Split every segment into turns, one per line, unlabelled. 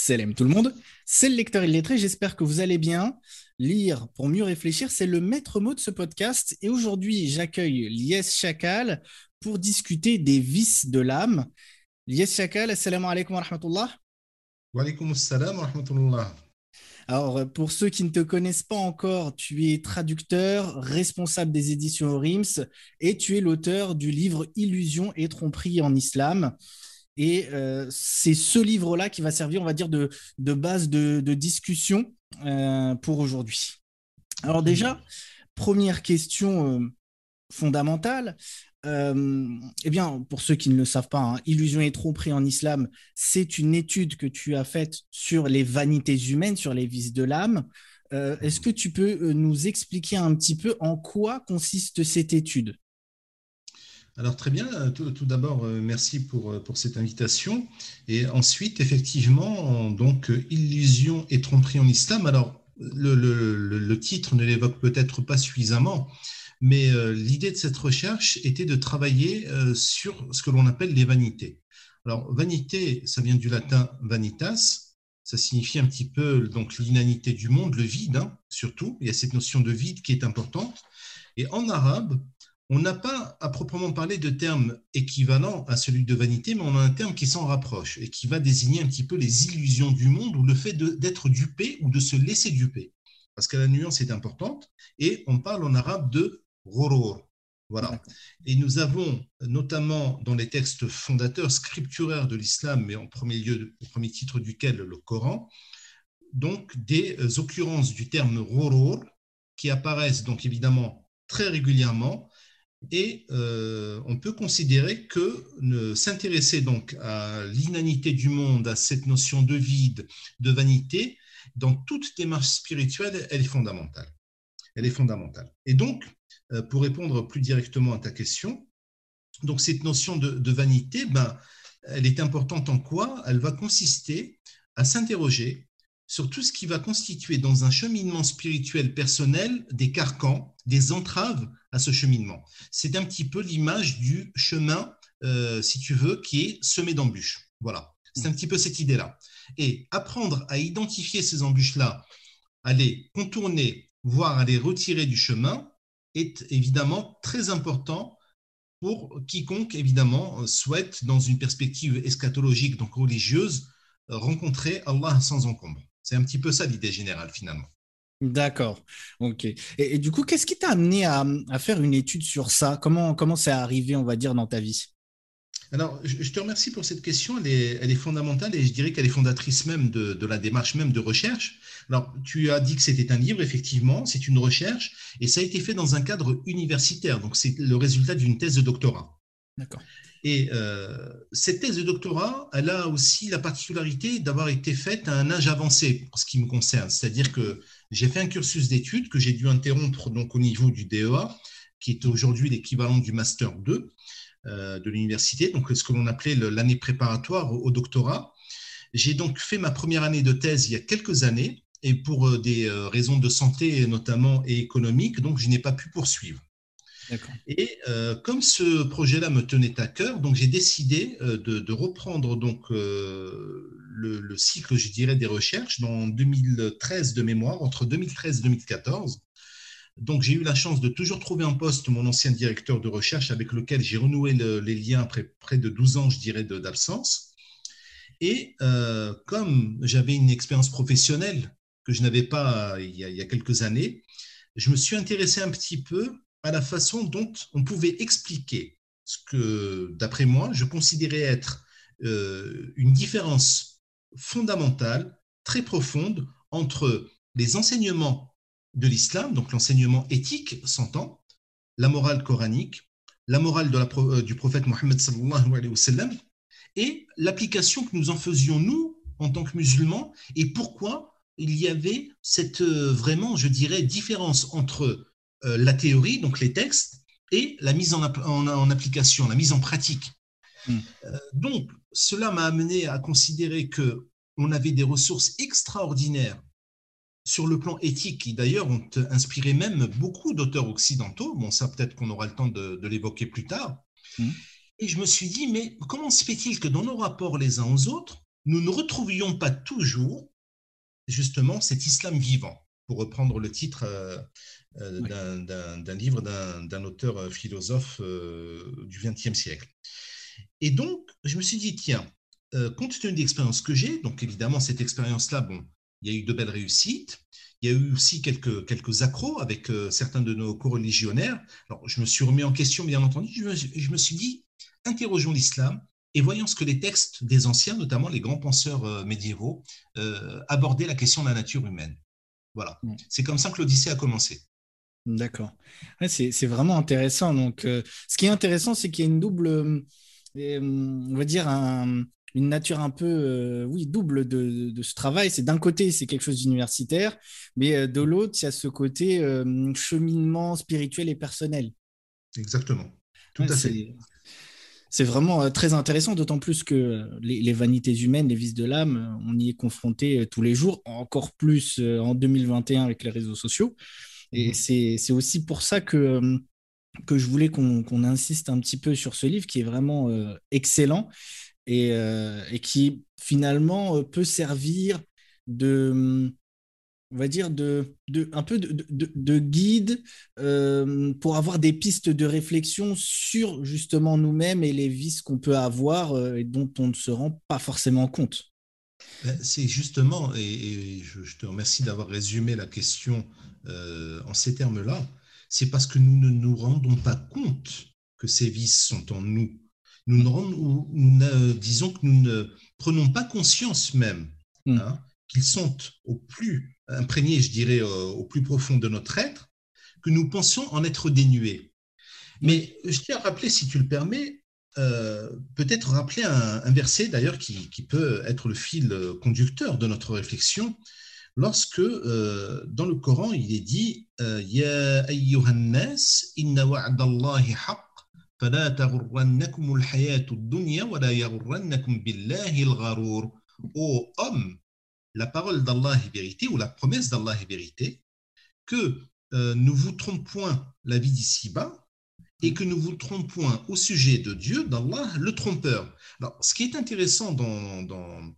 Salam tout le monde, c'est le lecteur illettré, j'espère que vous allez bien. Lire pour mieux réfléchir, c'est le maître mot de ce podcast et aujourd'hui j'accueille Lies Chakal pour discuter des vices de l'âme. Lies Chakal, assalamu alaikum wa rahmatullah.
Wa alaikum assalam wa rahmatullah.
Alors, pour ceux qui ne te connaissent pas encore, tu es traducteur, responsable des éditions RIMS et tu es l'auteur du livre Illusion et tromperie en islam. Et euh, c'est ce livre-là qui va servir, on va dire, de, base de, discussion euh, pour aujourd'hui. Alors déjà, première question euh, fondamentale. eh bien, pour ceux qui ne le savent pas, hein, Illusion et tromperie en islam, c'est une étude que tu as faite sur les vanités humaines, sur les vices de l'âme. Est-ce que tu peux nous expliquer un petit peu en quoi consiste cette étude?
Alors très bien, tout, d'abord euh, merci pour, euh, pour cette invitation. Et ensuite, effectivement, donc illusion et tromperie en islam. Alors le, le, titre ne l'évoque peut-être pas suffisamment, mais euh, l'idée de cette recherche était de travailler sur ce que l'on appelle les vanités. Alors vanité, ça vient du latin vanitas, ça signifie un petit peu donc l'inanité du monde, le vide hein, surtout. Il y a cette notion de vide qui est importante. Et en arabe, on n'a pas à proprement parler de terme équivalent à celui de vanité, mais on a un terme qui s'en rapproche et qui va désigner un petit peu les illusions du monde ou le fait d'être dupé ou de se laisser duper. Parce que la nuance est importante et on parle en arabe de roror. Voilà. Et nous avons notamment dans les textes fondateurs scripturaires de l'islam, mais en premier lieu, au premier titre duquel le Coran, donc des occurrences du terme roror qui apparaissent donc évidemment très régulièrement et euh, on peut considérer que s'intéresser donc à l'inanité du monde, à cette notion de vide, de vanité, dans toute démarche spirituelle, elle est fondamentale. Elle est fondamentale. Et donc, euh, pour répondre plus directement à ta question, donc cette notion de, vanité, ben, elle est importante en quoi Elle va consister à s'interroger sur tout ce qui va constituer dans un cheminement spirituel personnel des carcans, des entraves à ce cheminement. C'est un petit peu l'image du chemin, euh, si tu veux, qui est semé d'embûches. Voilà, c'est un petit peu cette idée-là. Et apprendre à identifier ces embûches-là, à les contourner, voire à les retirer du chemin, est évidemment très important pour quiconque, évidemment, souhaite, dans une perspective eschatologique, donc religieuse, rencontrer Allah sans encombre. C'est un petit peu ça l'idée générale finalement.
D'accord, ok. Et, du coup, qu'est-ce qui t'a amené à, faire une étude sur ça? Comment comment c'est arrivé, on va dire, dans ta vie?
Alors, je te remercie pour cette question. Elle est, elle est fondamentale et je dirais qu'elle est fondatrice même de, de, la démarche même de recherche. Alors, tu as dit que c'était un livre, effectivement, c'est une recherche et ça a été fait dans un cadre universitaire. Donc, c'est le résultat d'une thèse de doctorat.
D'accord.
Et euh, cette thèse de doctorat, elle a aussi la particularité d'avoir été faite à un âge avancé, pour ce qui me concerne. C'est-à-dire que j'ai fait un cursus d'études que j'ai dû interrompre donc au niveau du DEA, qui est aujourd'hui l'équivalent du Master 2 euh, de l'université, donc ce que l'on appelait l'année préparatoire au, doctorat. J'ai donc fait ma première année de thèse il y a quelques années, et pour euh, des raisons de santé notamment et économiques, donc je n'ai pas pu poursuivre. Et euh, comme ce projet-là me tenait à cœur, donc j'ai décidé euh, de, reprendre donc euh, le, cycle, je dirais, des recherches dans 2013 de mémoire, entre 2013 et 2014. Donc j'ai eu la chance de toujours trouver en poste mon ancien directeur de recherche avec lequel j'ai renoué les liens après près de 12 ans, je dirais, d'absence. Et comme j'avais une expérience professionnelle que je n'avais pas il y, a, il y a quelques années, je me suis intéressé un petit peu à la façon dont on pouvait expliquer ce que, d'après moi, je considérais être euh, une différence fondamentale, très profonde, entre les enseignements de l'islam, donc l'enseignement éthique, s'entend, la morale coranique, la morale euh, du prophète Mohammed et l'application que nous en faisions, nous, en tant que musulmans, et pourquoi il y avait cette euh, vraiment, je dirais, différence entre la théorie, donc les textes, et la mise en, en, application, la mise en pratique. Hmm. Euh, donc, cela m'a amené à considérer que on avait des ressources extraordinaires sur le plan éthique, qui d'ailleurs ont inspiré même beaucoup d'auteurs occidentaux. Bon, ça peut-être qu'on aura le temps de, l'évoquer plus tard. Hmm. Et je me suis dit, mais comment se fait-il que dans nos rapports les uns aux autres, nous ne retrouvions pas toujours justement cet islam vivant, pour reprendre le titre euh, euh, d'un livre d'un auteur euh, philosophe du XXe siècle. Et donc, je me suis dit, tiens, compte tenu de l'expérience que j'ai, donc évidemment, cette expérience-là, bon, il y a eu de belles réussites, il y a eu aussi quelques, quelques accros avec certains de nos co-religionnaires. Alors, je me suis remis en question, bien entendu, je me suis dit, interrogeons l'islam, et voyons ce que les textes des anciens, notamment les grands penseurs euh, médiévaux, euh, abordaient la question de la nature humaine. Voilà. Mm. C'est comme ça que l'Odyssée a commencé.
D'accord. c'est vraiment intéressant. Donc, euh, ce qui est intéressant, c'est qu'il y a une double, on va dire, une nature un peu, oui, double de, de ce travail. C'est d'un côté, c'est quelque chose d'universitaire, mais de l'autre, il y a ce côté cheminement spirituel et personnel.
Exactement. Tout à fait
c'est vraiment euh, très intéressant, d'autant plus que euh, les, vanités humaines, les vices de l'âme, euh, on y est confronté tous les jours, encore plus en 2021 avec les réseaux sociaux. Et mmh. c'est aussi pour ça que, que je voulais qu'on insiste un petit peu sur ce livre qui est vraiment excellent et, et, qui finalement peut servir de, on va dire, de, de un peu de, de, guide euh, pour avoir des pistes de réflexion sur justement nous-mêmes et les vices qu'on peut avoir et dont on ne se rend pas forcément compte.
Ben, c'est justement, et, je, te remercie d'avoir résumé la question euh, en ces termes-là, c'est parce que nous ne nous rendons pas compte que ces vices sont en nous. Nous, nous, nous disons que nous ne prenons pas conscience même. Hmm. Hein, qu'ils sont au plus imprégnés, je dirais, au plus profond de notre être, que nous pensons en être dénués. Mais je tiens à rappeler, si tu le permets, euh, peut-être rappeler un, verset d'ailleurs qui, peut être le fil conducteur de notre réflexion, lorsque euh, dans le Coran il est dit euh, Ya ayyuhannas, inna wa'dallahi haq, fala taghurrannakum al-hayatu ad-dunya wa la yaghurrannakum billahi al-gharur. Ô homme, la parole d'Allah est vérité ou la promesse d'Allah est vérité, que euh, ne vous trompe point la vie d'ici-bas et que ne vous trompe point au sujet de Dieu, d'Allah, le trompeur. Alors, ce qui est intéressant dans, dans,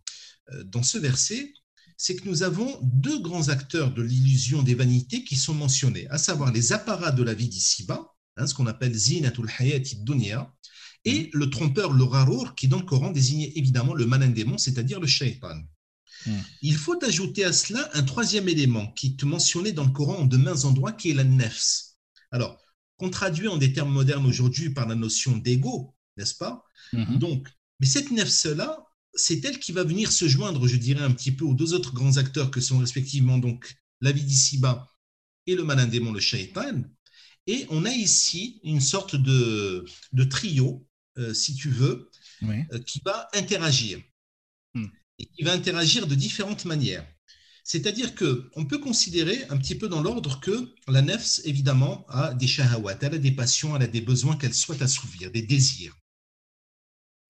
euh, dans ce verset, c'est que nous avons deux grands acteurs de l'illusion des vanités qui sont mentionnés, à savoir les apparats de la vie d'ici-bas, hein, ce qu'on appelle zinatul hayati dunya, et le trompeur, le rarour, qui dans le Coran désignait évidemment le malin démon, c'est-à-dire le shaitan. Hmm. Il faut ajouter à cela un troisième élément qui est mentionné dans le Coran en de mains endroits, qui est la nefs. Alors, qu'on traduit en des termes modernes aujourd'hui par la notion d'ego, n'est-ce pas? Hmm. Donc, mais cette nefs-là, c'est elle qui va venir se joindre, je dirais, un petit peu aux deux autres grands acteurs que sont respectivement donc la vie d'ici-bas et le malin démon, le shaitan. Et on a ici une sorte de, trio, euh, si tu veux, euh, qui va interagir. Hmm il va interagir de différentes manières. C'est-à-dire qu'on peut considérer un petit peu dans l'ordre que la nefs, évidemment, a des shahawat, elle a des passions, elle a des besoins qu'elle souhaite assouvir, des désirs.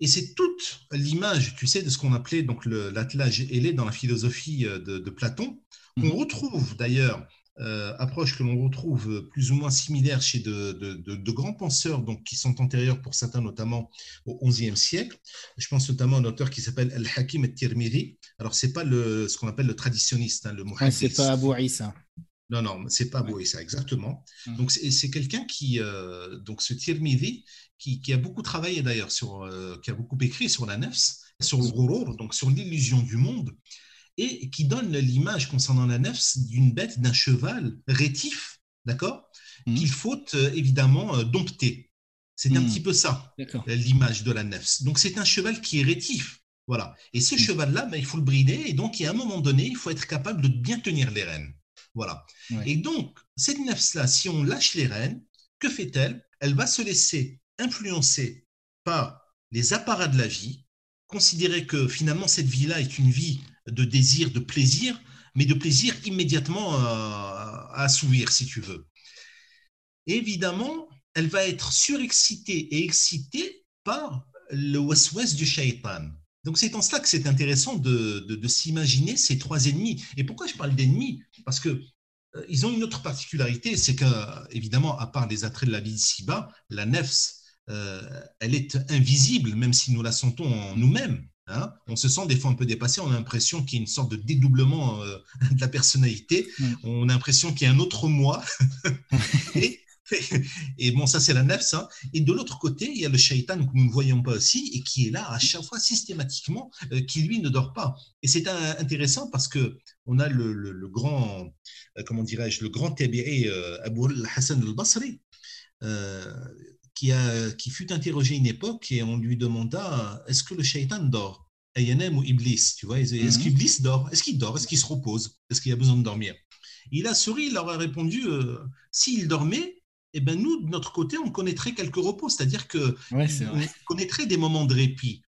Et c'est toute l'image, tu sais, de ce qu'on appelait donc l'attelage ailé dans la philosophie euh, de, de Platon. On mmh. retrouve d'ailleurs euh, approche que l'on retrouve plus ou moins similaire chez de, grands penseurs donc, qui sont antérieurs pour certains notamment au XIe siècle. Je pense notamment à un auteur qui s'appelle Al-Hakim al-Tirmidhi. Alors, ce n'est pas le, ce qu'on appelle le traditionniste, hein, le
muhaddis. c'est pas Abou Issa.
Non, non, c'est pas Abou Issa, exactement. Hum. Donc, c'est quelqu'un qui, euh, donc ce Tirmidhi, qui, qui, a beaucoup travaillé d'ailleurs, sur, euh, qui a beaucoup écrit sur la nefs, sur le ghurur, donc sur l'illusion du monde et qui donne l'image concernant la nefs d'une bête, d'un cheval rétif, d'accord mmh. Qu'il faut euh, évidemment dompter. C'est un mmh. petit peu ça, l'image de la nefs. Donc c'est un cheval qui est rétif. Voilà. Et ce mmh. cheval-là, ben, il faut le brider, et donc à un moment donné, il faut être capable de bien tenir les rênes. Voilà. Et donc, cette nefs-là, si on lâche les rênes, que fait-elle? Elle va se laisser influencer par les apparats de la vie, considérer que finalement cette vie-là est une vie de désir, de plaisir, mais de plaisir immédiatement euh, à assouvir, si tu veux. évidemment, elle va être surexcitée et excitée par le waswas du shaitan. Donc c'est en cela que c'est intéressant de, s'imaginer ces trois ennemis. Et pourquoi je parle d'ennemis? Parce que euh, ils ont une autre particularité, c'est que évidemment, à part les attraits de la vie ici-bas, la nefs, euh, elle est invisible, même si nous la sentons en nous-mêmes. Hein. on se sent des fois un peu dépassé, on a l'impression qu'il y a une sorte de dédoublement euh, de la personnalité, on a l'impression qu'il y a un autre moi. et, bon, ça c'est la nefs. Hein. Et de l'autre côté, il y a le shaitan que nous ne voyons pas aussi et qui est là à chaque fois systématiquement, euh, qui lui ne dort pas. Et c'est intéressant parce que on a le, grand, euh, comment dirais-je, le grand tabi'i Abu Hassan al-Basri. Qui, a, qui fut interrogé une époque et on lui demanda est-ce que le shaitan dort? Ayanem ou Iblis, tu vois. Est-ce mhm. qu'Iblis dort? Est-ce qu'il dort? Est-ce qu'il se repose? Est-ce qu'il a besoin de dormir? Il a souri, il leur a répondu euh, s'il dormait, eh ben nous, de notre côté, on connaîtrait quelques repos, c'est-à-dire que on connaîtrait des moments de répit.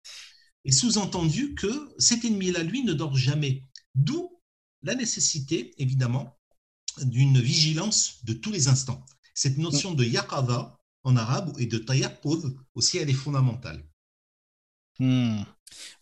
Et sous-entendu que cet ennemi-là, lui, ne dort jamais. D'où la nécessité, évidemment, d'une vigilance de tous les instants. Cette notion de yaqada en arabe et de tayaqqud aussi, elle est fondamentale.
Hmm.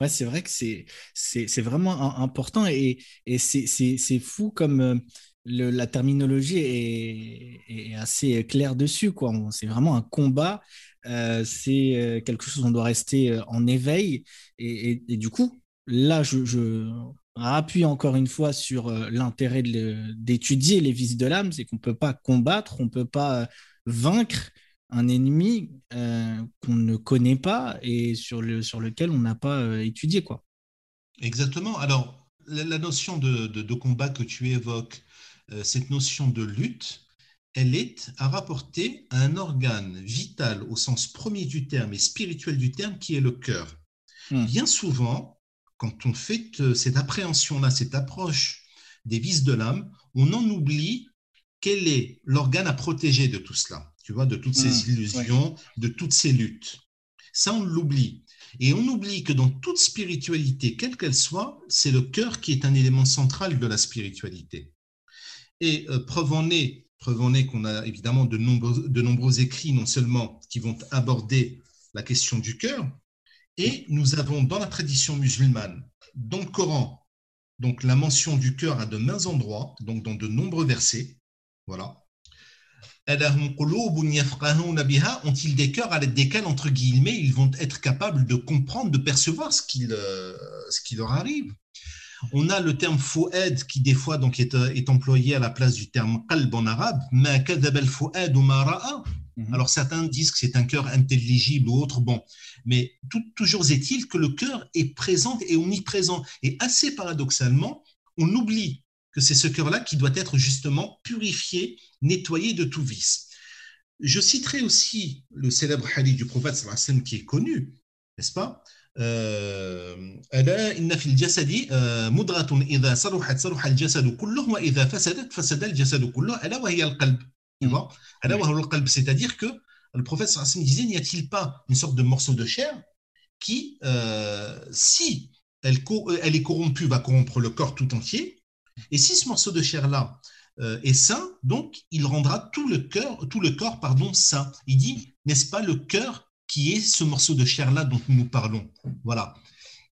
Ouais, c'est vrai que c'est, c'est, vraiment important et, et c'est, fou comme euh, la terminologie est, assez claire dessus. Quoi. C'est vraiment un combat, euh, c'est euh, quelque chose on doit rester en éveil et, du coup, là, je, je appuie encore une fois sur l'intérêt d'étudier les vices de l'âme, c'est qu'on ne peut pas combattre, on ne peut pas vaincre un ennemi euh, qu'on ne connaît pas et sur, le, sur lequel on n'a pas euh, étudié. Quoi.
Exactement. Alors, la, notion de, de, combat que tu évoques, euh, cette notion de lutte, elle est à rapporter à un organe vital au sens premier du terme et spirituel du terme qui est le cœur. Hmm. Bien souvent, quand on fait cette appréhension-là, cette approche des vices de l'âme, on en oublie quel est l'organe à protéger de tout cela tu vois, de toutes ces mmh, illusions, de toutes ces luttes. Ça, on l'oublie. Et on oublie que dans toute spiritualité, quelle qu'elle soit, c'est le cœur qui est un élément central de la spiritualité. Et euh, preuve en est, preuve en est qu'on a évidemment de nombreux, écrits, non seulement qui vont aborder la question du cœur, et nous avons dans la tradition musulmane, dans le Coran, donc la mention du cœur à de mains endroits, donc dans de nombreux versets. Voilà ont-ils des cœurs à l'aide desquels, entre guillemets, ils vont être capables de comprendre, de percevoir ce qui, euh, ce qui leur arrive on a le terme fouad qui des fois donc est, euh, est, employé à la place du terme qalb en arabe. Mhm. Alors certains disent que c'est un cœur intelligible ou autre. Bon, mais toujours est-il que le cœur est présent et omniprésent. Et assez paradoxalement, on oublie c'est ce cœur-là qui doit être justement purifié, nettoyé de tout vice. Je citerai aussi le célèbre hadith du prophète qui est connu, n'est-ce pas? C'est-à-dire que le prophète disait n'y a-t-il pas une sorte de morceau de chair qui euh, si elle est corrompue va corrompre le corps tout entier et si ce morceau de chair-là euh, est sain, donc il rendra tout le, cœur, tout le corps pardon, sain. Il dit, n'est-ce pas le cœur qui est ce morceau de chair-là dont nous parlons? Voilà.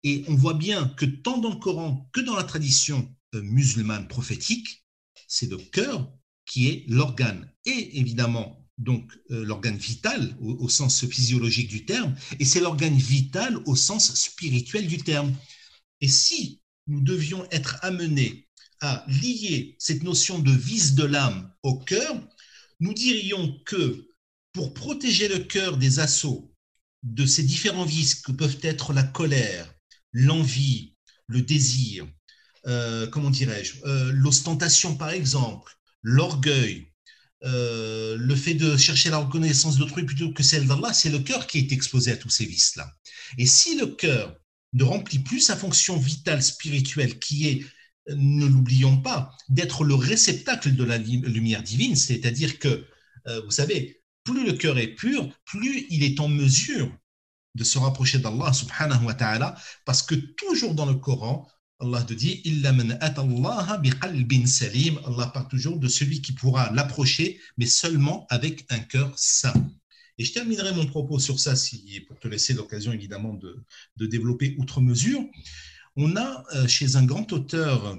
Et on voit bien que tant dans le Coran que dans la tradition euh, musulmane prophétique, c'est le cœur qui est l'organe. Et évidemment, donc euh, l'organe vital au, au, sens physiologique du terme, et c'est l'organe vital au sens spirituel du terme. Et si nous devions être amenés à lier cette notion de vice de l'âme au cœur, nous dirions que pour protéger le cœur des assauts de ces différents vices que peuvent être la colère, l'envie, le désir, euh, comment dirais-je, euh, l'ostentation par exemple, l'orgueil, euh, le fait de chercher la reconnaissance d'autrui plutôt que celle d'Allah, c'est le cœur qui est exposé à tous ces vices-là. Et si le cœur ne remplit plus sa fonction vitale spirituelle qui est ne l'oublions pas, d'être le réceptacle de la lumière divine, c'est-à-dire que, euh, vous savez, plus le cœur est pur, plus il est en mesure de se rapprocher d'Allah subhanahu wa ta'ala, parce que toujours dans le Coran, Allah te dit salim. Allah parle toujours de celui qui pourra l'approcher, mais seulement avec un cœur sain. Et je terminerai mon propos sur ça, pour te laisser l'occasion évidemment de, de développer outre mesure on a euh, chez un grand auteur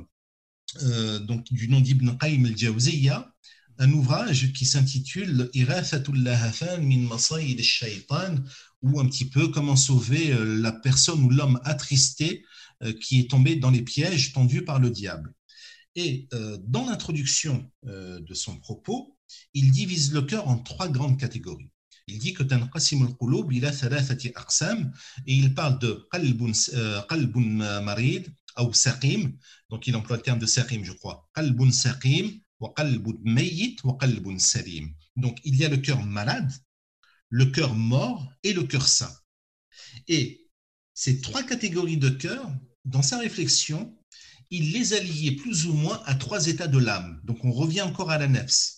euh, du nom d'Ibn Qayyim al-Jawziyya un ouvrage qui s'intitule min shaitan ou un petit peu comment sauver euh, la personne ou l'homme attristé qui est tombé dans les pièges tendus par le diable. Et dans l'introduction de son propos, il divise le cœur en trois grandes catégories. Il dit que et il parle de qalbun marid ou saqim, donc il emploie le terme de saqim, je crois. Qalbun saqim wa qalbun mayyit wa qalbun salim. Donc il y a le cœur malade, le cœur mort et le cœur saint. Et ces trois catégories de cœur, dans sa réflexion, il les a liées plus ou moins à trois états de l'âme. Donc on revient encore à la nefs.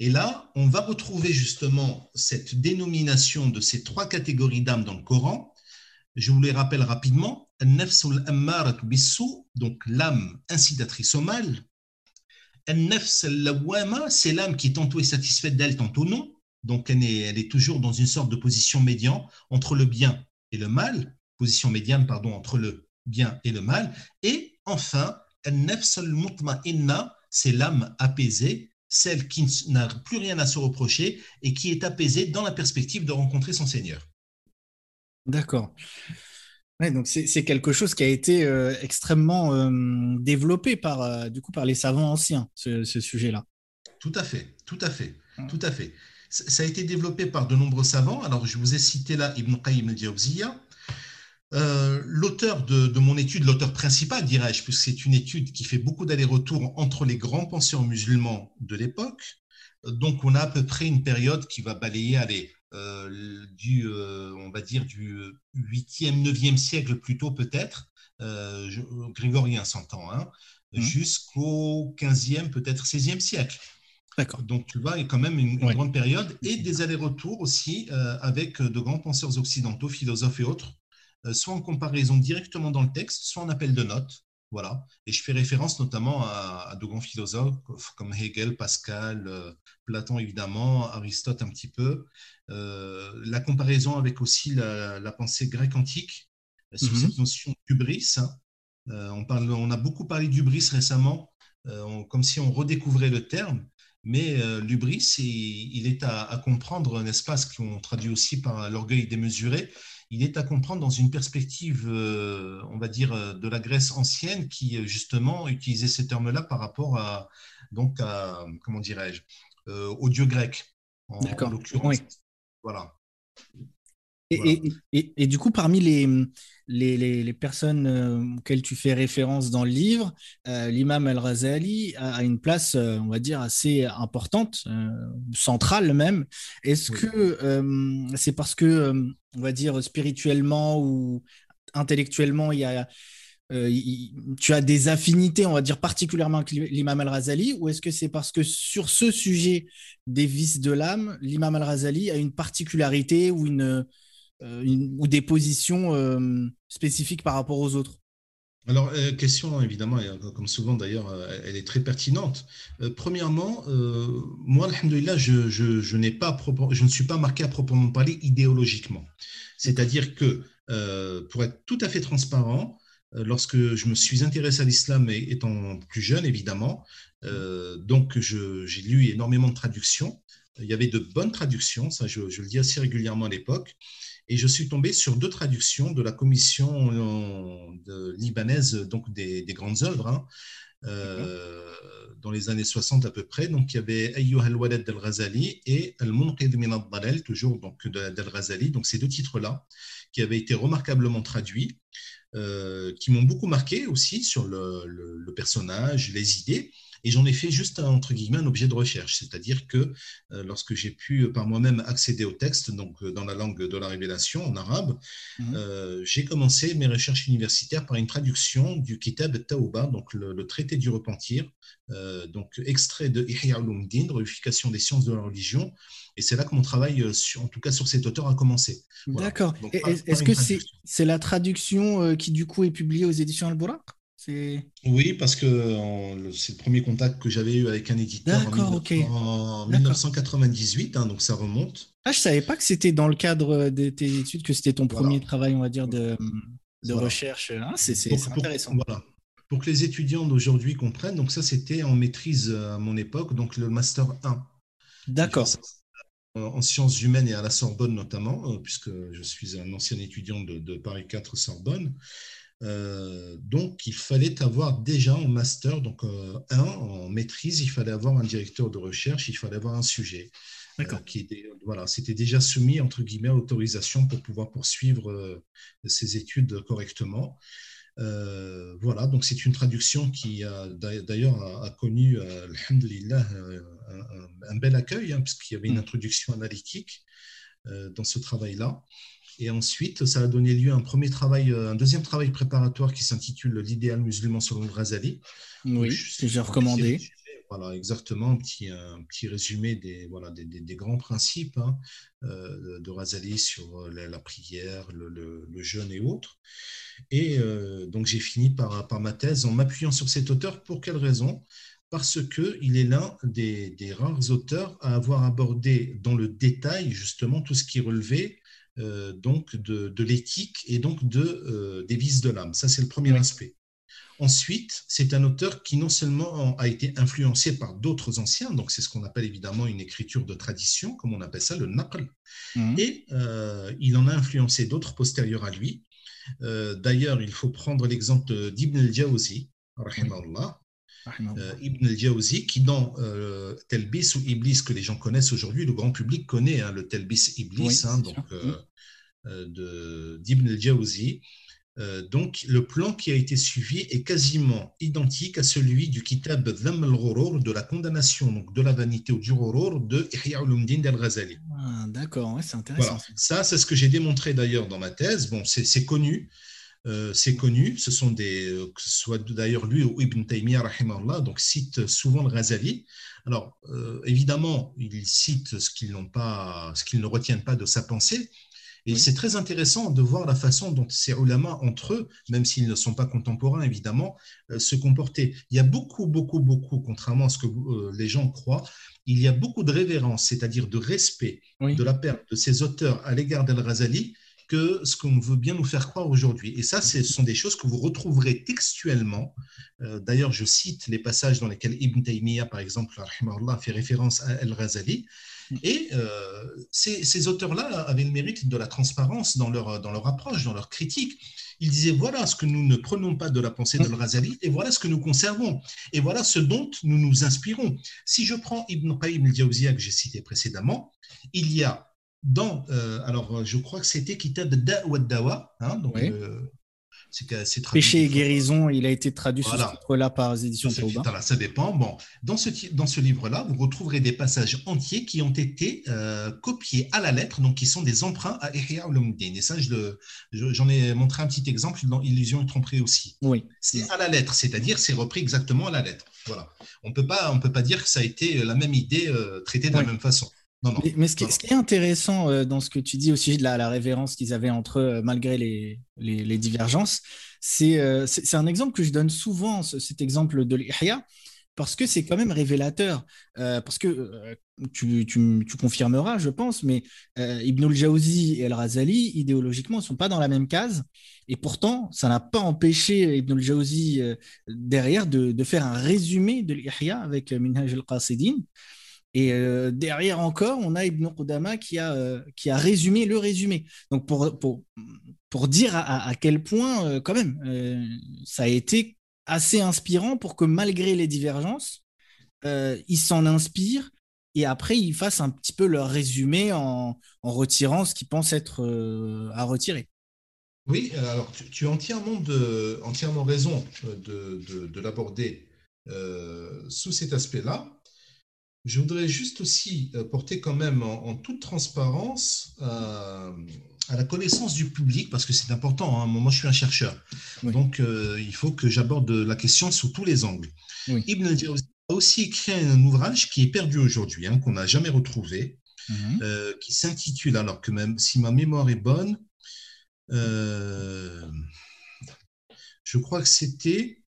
Et là, on va retrouver justement cette dénomination de ces trois catégories d'âme dans le Coran. Je vous les rappelle rapidement. Donc l'âme incitatrice au mal. C'est l'âme qui est tantôt satisfaite d'elle, tantôt non. Donc, elle est, toujours dans une sorte de position médiane entre le bien et le mal, position médiane, pardon, entre le bien et le mal. Et enfin, c'est l'âme apaisée, celle qui n'a plus rien à se reprocher et qui est apaisée dans la perspective de rencontrer son Seigneur.
D'accord. donc c'est quelque chose qui a été euh, extrêmement euh, développé par, euh, du coup, par les savants anciens, ce, ce sujet-là.
Tout à fait, tout à fait, tout à fait. Ça a été développé par de nombreux savants. Alors, je vous ai cité là Ibn Qayyim al-Jawziyya. Euh, l'auteur de, mon étude, l'auteur principal, dirais-je, puisque c'est une étude qui fait beaucoup d'allers-retours entre les grands penseurs musulmans de l'époque. Donc, on a à peu près une période qui va balayer, allez, euh, du, euh, on va dire, du 8e, 9e siècle plutôt peut-être, grégorien s'entend, hein, mmh. jusqu'au 15e, peut-être 16e siècle. Donc, tu vois, il y a quand même une, grande période et des allers-retours aussi avec de grands penseurs occidentaux, philosophes et autres, soit en comparaison directement dans le texte, soit en appel de notes. Voilà. Et je fais référence notamment à, de grands philosophes comme Hegel, Pascal, euh, Platon évidemment, Aristote un petit peu. la comparaison avec aussi la, pensée grecque antique sur mm-hmm. cette notion d'ubris. Hein. on, parle, on a beaucoup parlé d'ubris récemment, comme si on redécouvrait le terme. Mais euh, l'ubris, il est à, comprendre, n'est-ce pas, ce qu'on traduit aussi par l'orgueil démesuré, il est à comprendre dans une perspective, euh, on va dire, euh, de la Grèce ancienne qui, justement, utilisait ces termes-là par rapport à, donc, à, comment dirais-je, au dieu grec,
en, en l'occurrence. Oui. Voilà. Et, du coup, parmi les, les, personnes euh, auxquelles tu fais référence dans le livre, euh, l'imam al-Razali a, une place, euh, on va dire, assez importante, centrale même. Est-ce que c'est parce que, on va dire, spirituellement ou intellectuellement, il y a, tu as des affinités, on va dire, particulièrement avec l'imam al-Razali, ou est-ce que c'est parce que sur ce sujet des vices de l'âme, l'imam al-Razali a une particularité ou une euh, ou des positions euh, spécifiques par rapport aux autres
alors, euh, question évidemment, comme souvent d'ailleurs, elle est très pertinente. premièrement, moi, alhamdoulilah, je, ne suis pas marqué à proprement parler idéologiquement. C'est-à-dire que, pour être tout à fait transparent, lorsque je me suis intéressé à l'islam étant plus jeune, évidemment, donc j'ai lu énormément de traductions. Il y avait de bonnes traductions, ça je le dis assez régulièrement à l'époque. Et je suis tombé sur deux traductions de la commission euh, libanaise donc des, grandes œuvres, hein, euh, dans les années 60 à peu près. Donc, il y avait Ayyuh al-Walad al-Ghazali et Al-Munqid min al toujours donc d'al-Ghazali. Donc, ces deux titres-là, qui avaient été remarquablement traduits, euh, qui m'ont beaucoup marqué aussi sur le personnage, les idées. Et j'en ai fait juste, entre guillemets, un objet de recherche. C'est-à-dire que euh, lorsque j'ai pu euh, par moi-même accéder au texte, donc euh, dans la langue de la révélation, en arabe, mhm. j'ai commencé mes recherches universitaires par une traduction du Kitab Tauba, donc le, traité du repentir, donc extrait de Ihya réunification des sciences de la religion. Et c'est là que mon travail, en tout cas sur cet auteur, a commencé.
D'accord. Est-ce que c'est la traduction qui, du coup, est publiée aux éditions Al-Bouraq
oui, parce que c'est le premier contact que j'avais eu avec un éditeur en, 1998, hein, donc ça remonte.
Ah, je savais pas que c'était dans le cadre de tes études, que c'était ton premier travail, on va dire, de, de recherche. Ah, c'est intéressant.
Voilà. pour que les étudiants d'aujourd'hui comprennent, donc ça c'était en maîtrise à mon époque, donc le master 1.
D'accord.
En sciences humaines et à la Sorbonne notamment, puisque je suis un ancien étudiant de, Paris 4 Sorbonne. Donc, il fallait avoir déjà en master, donc un en maîtrise, il fallait avoir un directeur de recherche, il fallait avoir un sujet.
D'accord.
qui voilà, c'était déjà soumis entre guillemets à autorisation pour pouvoir poursuivre ses études correctement. Euh, voilà, donc c'est une traduction qui a d'ailleurs a, connu, euh, euh, un, bel accueil, hein, puisqu'il y avait une mm. introduction analytique dans ce travail-là. Et ensuite, ça a donné lieu à un premier travail, un deuxième travail préparatoire qui s'intitule L'idéal musulman selon Razali.
Oui, que j'ai recommandé.
Voilà, exactement, un petit, un petit résumé des, voilà, des, des, grands principes hein, de Razali sur la, prière, le, le, jeûne et autres. Et euh, donc j'ai fini par, par, ma thèse en m'appuyant sur cet auteur. Pour quelle raison? Parce qu'il est l'un des, des, rares auteurs à avoir abordé dans le détail justement tout ce qui relevait euh, donc de, de l'éthique et donc de, euh, des vices de l'âme. Ça, c'est le premier aspect. Ensuite, c'est un auteur qui non seulement a été influencé par d'autres anciens, donc c'est ce qu'on appelle évidemment une écriture de tradition, comme on appelle ça le naql, mmh. et il en a influencé d'autres postérieurs à lui, euh, d'ailleurs, il faut prendre l'exemple d'Ibn al-Jawzi, euh, Ibn al-Jawzi, qui dans euh, Telbis ou Iblis, que les gens connaissent aujourd'hui, le grand public connaît hein, le Telbis Iblis, hein, donc d'Ibn al-Jawzi, euh, donc, le plan qui a été suivi est quasiment identique à celui du Kitab Dham al de la condamnation, donc de la vanité ou du Ghurur de Ihya ulumuddin al-Ghazali.
Ah, D'accord, c'est intéressant.
Ça, c'est ce que j'ai démontré d'ailleurs dans ma thèse. Bon, c'est connu. Euh, c'est connu, ce sont des, euh, que ce soit d'ailleurs lui ou Ibn Taymiyyah, donc cite souvent le Ghazali. Alors, évidemment, il cite ce qu'ils n'ont pas, ce qu'ils ne retiennent pas de sa pensée, et c'est très intéressant de voir la façon dont ces ulama, entre eux, même s'ils ne sont pas contemporains, évidemment, euh, se comportaient. Il y a beaucoup, beaucoup, beaucoup, contrairement à ce que euh, les gens croient, il y a beaucoup de révérence, c'est-à-dire de respect de la perte de ces auteurs à l'égard d'Al-Razali que ce qu'on veut bien nous faire croire aujourd'hui. Et ça, ce sont des choses que vous retrouverez textuellement. Euh, d'ailleurs, je cite les passages dans lesquels Ibn Taymiyyah, par exemple, fait référence à Al-Razali. Et euh, ces, auteurs-là avaient le mérite de la transparence dans leur, dans leur approche, dans leur critique. Ils disaient voilà ce que nous ne prenons pas de la pensée de Al-Razali et voilà ce que nous conservons. Et voilà ce dont nous nous inspirons. Si je prends Ibn Qayyim al-Jawziyah que j'ai cité précédemment, il y a dans, euh, alors je crois que c'était Kitab Da wa Dawa, hein, donc euh,
Péché et guérison, il a été traduit voilà. ce titre-là par les éditions
Taouba. Ça dépend. Bon, dans ce, dans ce livre-là, vous retrouverez des passages entiers qui ont été euh, copiés à la lettre, donc qui sont des emprunts à Ihya ulumuddin. Et ça, j'en ai montré un petit exemple dans Illusion et tromperie aussi.
Oui.
C'est à la lettre, c'est-à-dire c'est repris exactement à la lettre. Voilà. On peut pas, on peut pas dire que ça a été la même idée euh, traitée de la même façon.
Mais, ce, qui, est intéressant euh, dans ce que tu dis au sujet de la, révérence qu'ils avaient entre eux, euh, malgré les, les, divergences, euh, c'est un exemple que je donne souvent, cet exemple de l'Ihya, parce que c'est quand même révélateur. parce que tu, tu, tu, confirmeras, je pense, mais Ibn al-Jawzi et al-Razali, idéologiquement, ne sont pas dans la même case. Et pourtant, ça n'a pas empêché Ibn al-Jawzi derrière de, de, faire un résumé de l'Ihya avec Minhaj al-Qasidin. Et euh, derrière encore, on a Ibn Qudama qui a, euh, qui a résumé le résumé. Donc pour, pour, pour dire à, quel point, euh, quand même, ça a été assez inspirant pour que malgré les divergences, ils s'en inspirent et après ils fassent un petit peu leur résumé en, en retirant ce qu'ils pensent être à retirer.
Oui, alors tu, as entièrement, de, entièrement raison de, de, de l'aborder sous cet aspect-là. Je voudrais juste aussi euh, porter quand même en, toute transparence euh, à la connaissance du public, parce que c'est important. Hein. Moi, je suis un chercheur. Donc, euh, il faut que j'aborde la question sous tous les angles. Ibn al-Jawzi a aussi écrit un ouvrage qui est perdu aujourd'hui, hein, qu'on n'a jamais retrouvé, mhm. qui s'intitule, alors que même si ma mémoire est bonne, je crois que c'était...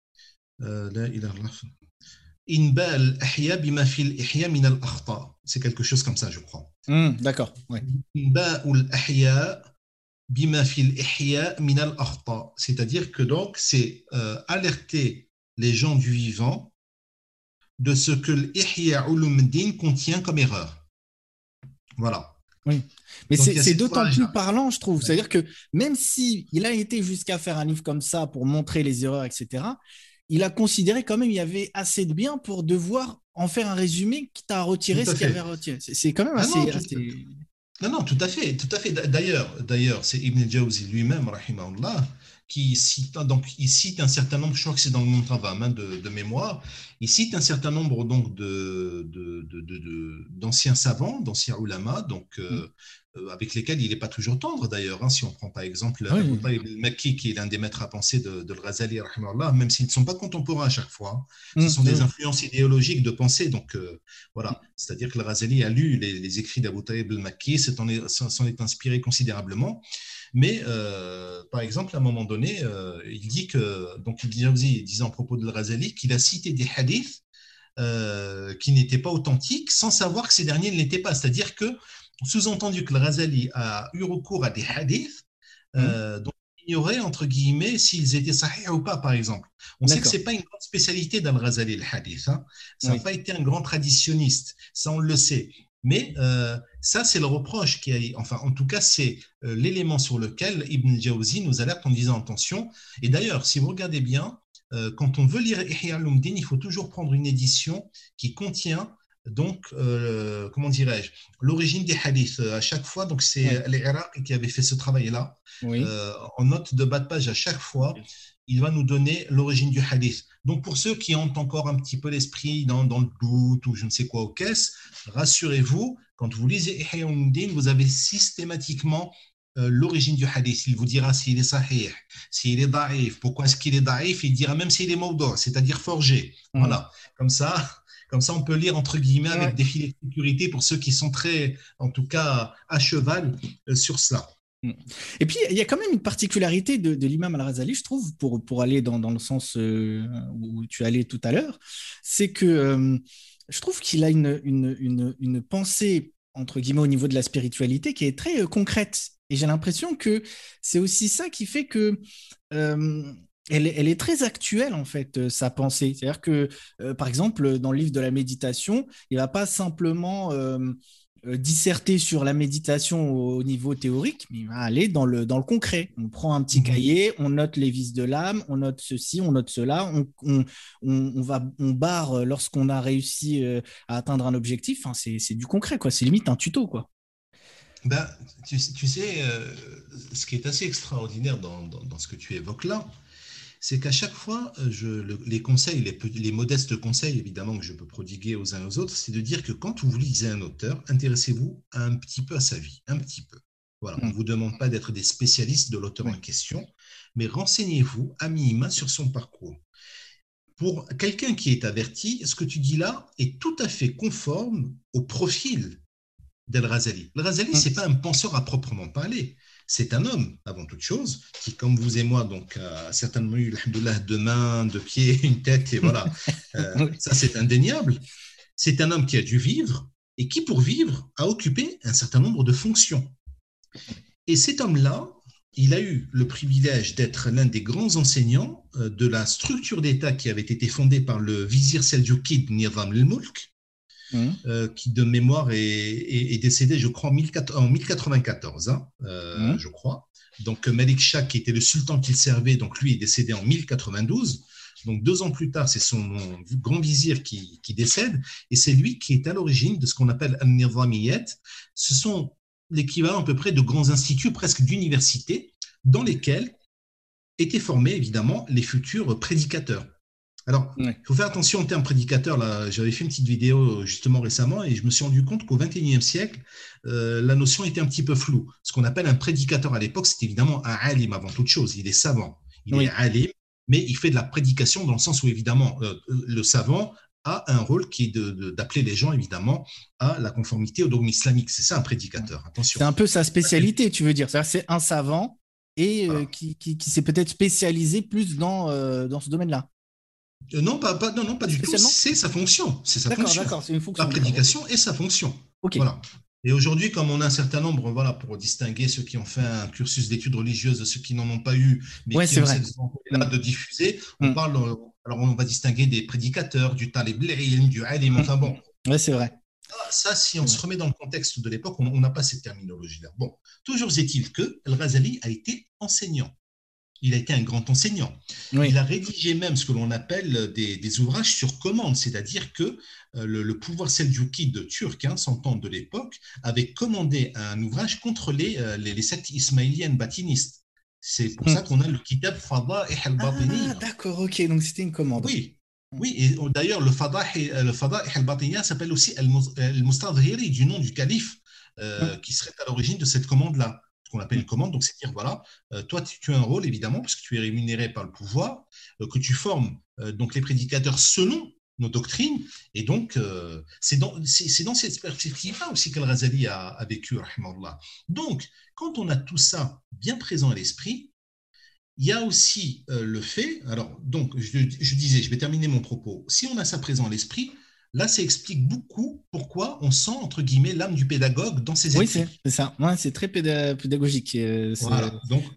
là, il a c'est quelque chose comme ça, je crois.
Hmm, d'accord.
C'est-à-dire que donc, c'est euh, alerter les gens du vivant de ce que l'Ihya Ulumuddin contient comme erreur. Voilà.
Oui, mais c'est d'autant plus parlant, je trouve. C'est-à-dire que même s'il il a été jusqu'à faire un livre comme ça pour montrer les erreurs, etc., il a considéré quand même qu'il y avait assez de bien pour devoir en faire un résumé qui t'a retiré ce qu'il avait retiré. C'est quand même ah assez,
non, non, tout à fait, tout à fait. D'ailleurs, d'ailleurs, c'est Ibn Jawzi lui-même, rahimahullah, qui cite, donc, il cite un certain nombre, je crois que c'est dans le Montavam hein, de, de, mémoire, il cite un certain nombre donc de, d'anciens savants, d'anciens ulama, donc euh, mm. Euh, avec lesquels il n'est pas toujours tendre d'ailleurs. Hein, si on prend par exemple oui. le Makki, qui est l'un des maîtres à penser de, de Razali, même s'ils ne sont pas contemporains à chaque fois, hein. ce mm, sont des influences idéologiques de pensée. Donc euh, voilà, c'est-à-dire que le Razali a lu les, écrits d'Abu Taïb al-Makki, s'en est, inspiré considérablement. Mais euh, par exemple, à un moment donné, il dit que, donc il disait à propos de Razali qu'il a cité des hadiths qui n'étaient pas authentiques sans savoir que ces derniers ne l'étaient pas. C'est-à-dire que sous-entendu que le Razali a eu recours à des hadiths euh, mm. dont il ignorait, entre guillemets, s'ils étaient sahih ou pas, par exemple. On sait que ce n'est pas une grande spécialité d'Al-Razali, le hadith. Hein. Ça n'a pas été un grand traditionniste, ça on le sait. Mais euh, ça, c'est le reproche qui a, enfin, en tout cas, c'est euh, l'élément sur lequel Ibn Jawzi nous alerte en disant attention. Et d'ailleurs, si vous regardez bien, quand on veut lire Ihya al-Lumdin, il faut toujours prendre une édition qui contient donc, euh, comment dirais-je, l'origine des hadiths. Euh, à chaque fois, donc c'est les Iraq qui avaient fait ce travail-là. Euh, en note de bas de page, à chaque fois, il va nous donner l'origine du hadith. Donc, pour ceux qui ont encore un petit peu l'esprit dans, dans, le doute ou je ne sais quoi aux caisses, rassurez-vous, quand vous lisez Ihya vous avez systématiquement l'origine du hadith. Il vous dira s'il est sahih, s'il est daif, pourquoi est-ce qu'il est daif, il dira même s'il est maudor, c'est-à-dire forgé. Voilà, comme ça, comme ça, on peut lire entre guillemets avec des filets de sécurité pour ceux qui sont très, en tout cas, à cheval euh, sur cela.
Mm. Et puis, il y a quand même une particularité de, l'imam al-Razali, je trouve, pour, pour aller dans, dans le sens euh, où tu allais tout à l'heure, c'est que euh, je trouve qu'il a une, une, une, une, pensée, entre guillemets, au niveau de la spiritualité qui est très concrète. Et j'ai l'impression que c'est aussi ça qui fait que elle, est très actuelle, en fait, euh, sa pensée. C'est-à-dire que, euh, par exemple, dans le livre de la méditation, il ne va pas simplement euh, disserter sur la méditation au, niveau théorique, mais il va aller dans le, dans le concret. On prend un petit mhm. cahier, on note les vices de l'âme, on note ceci, on note cela, on, on, va, on barre lorsqu'on a réussi à atteindre un objectif. Enfin, c'est du concret, quoi. C'est limite un tuto, quoi.
Ben, tu, sais, ce qui est assez extraordinaire dans, dans ce que tu évoques là, c'est qu'à chaque fois, euh, je, les conseils, les, modestes conseils évidemment que je peux prodiguer aux uns aux autres, c'est de dire que quand vous lisez un auteur, intéressez-vous un petit peu à sa vie, un petit peu. Voilà, on ne mm. vous demande pas d'être des spécialistes de l'auteur en question, mais renseignez-vous à minima sur son parcours. Pour quelqu'un qui est averti, ce que tu dis là est tout à fait conforme au profil d'El Razali. El Razali, mm. ce n'est pas un penseur à proprement parler c'est un homme, avant toute chose, qui, comme vous et moi, donc, a certainement eu, deux mains, deux pieds, une tête, et voilà. Euh, ça, c'est indéniable. C'est un homme qui a dû vivre et qui, pour vivre, a occupé un certain nombre de fonctions. Et cet homme-là, il a eu le privilège d'être l'un des grands enseignants euh, de la structure d'État qui avait été fondée par le vizir Seljoukid Nizam al-Mulk, Mmh. Euh, qui de mémoire est, décédé, je crois, en, 1094, hein, euh, mmh. je crois. Donc Malik Shah, qui était le sultan qu'il servait, donc lui est décédé en 1092. Donc deux ans plus tard, c'est son grand vizir qui, décède, et c'est lui qui est à l'origine de ce qu'on appelle al-Nizamiyat. Ce sont l'équivalent à peu près de grands instituts, presque d'universités, dans lesquels étaient formés évidemment les futurs prédicateurs. Alors, il faut faire attention au terme prédicateur. Là, j'avais fait une petite vidéo justement récemment et je me suis rendu compte qu'au XXIe siècle, euh, la notion était un petit peu floue. Ce qu'on appelle un prédicateur à l'époque, c'est évidemment un alim avant toute chose. Il est savant, il est alim, mais il fait de la prédication dans le sens où évidemment euh, le savant a un rôle qui est d'appeler les gens évidemment à la conformité au dogme islamique. C'est ça un prédicateur. Attention.
C'est un peu sa spécialité, tu veux dire. C'est un savant et euh, qui, s'est peut-être spécialisé plus dans, dans ce domaine-là.
Euh, non, pas, pas, non, non, pas du tout. C'est sa fonction. C'est sa fonction. C'est une fonction. La prédication et sa fonction. Voilà. Et aujourd'hui, comme on a un certain nombre, voilà, pour distinguer ceux qui ont fait un cursus d'études religieuses de ceux qui n'en ont pas eu, mais qui ont cette là de diffuser, on, mm. parle, Alors, on va distinguer des prédicateurs, du talib du alim, enfin bon.
Oui, c'est vrai.
Ça, si on se remet dans le contexte de l'époque, on n'a pas cette terminologie-là. Bon, toujours est-il que Al-Ghazali a été enseignant. Il a été un grand enseignant. Il a rédigé même ce que l'on appelle des, ouvrages sur commande, c'est-à-dire que euh, le, pouvoir seljoukide turc, hein, s'entend de l'époque, avait commandé un ouvrage contre les, euh, les, sectes ismaéliennes batinistes. C'est pour hmm. ça qu'on a le Kitab Fada et al-Batini.
Ah, d'accord, ok, donc c'était une commande.
Oui, oui, et d'ailleurs, le Fada et al-Batini s'appelle aussi al-Mustadhiri, du nom du calife, euh, hmm. qui serait à l'origine de cette commande-là qu'on appelle une commande. Donc, c'est dire, voilà, euh, toi, tu, as un rôle, évidemment, parce que tu es rémunéré par le pouvoir, euh, que tu formes euh, donc les prédicateurs selon nos doctrines. Et donc, c'est dans, dans, cette perspective-là aussi qu'Al-Razali a, a, vécu, Donc, quand on a tout ça bien présent à l'esprit, il y a aussi le fait, alors, donc, je disais, je vais terminer mon propos, si on a ça présent à l'esprit, Là, ça explique beaucoup pourquoi on sent, entre guillemets, l'âme du pédagogue dans ses
écrits. Oui, c'est ça. c'est très pédagogique, euh,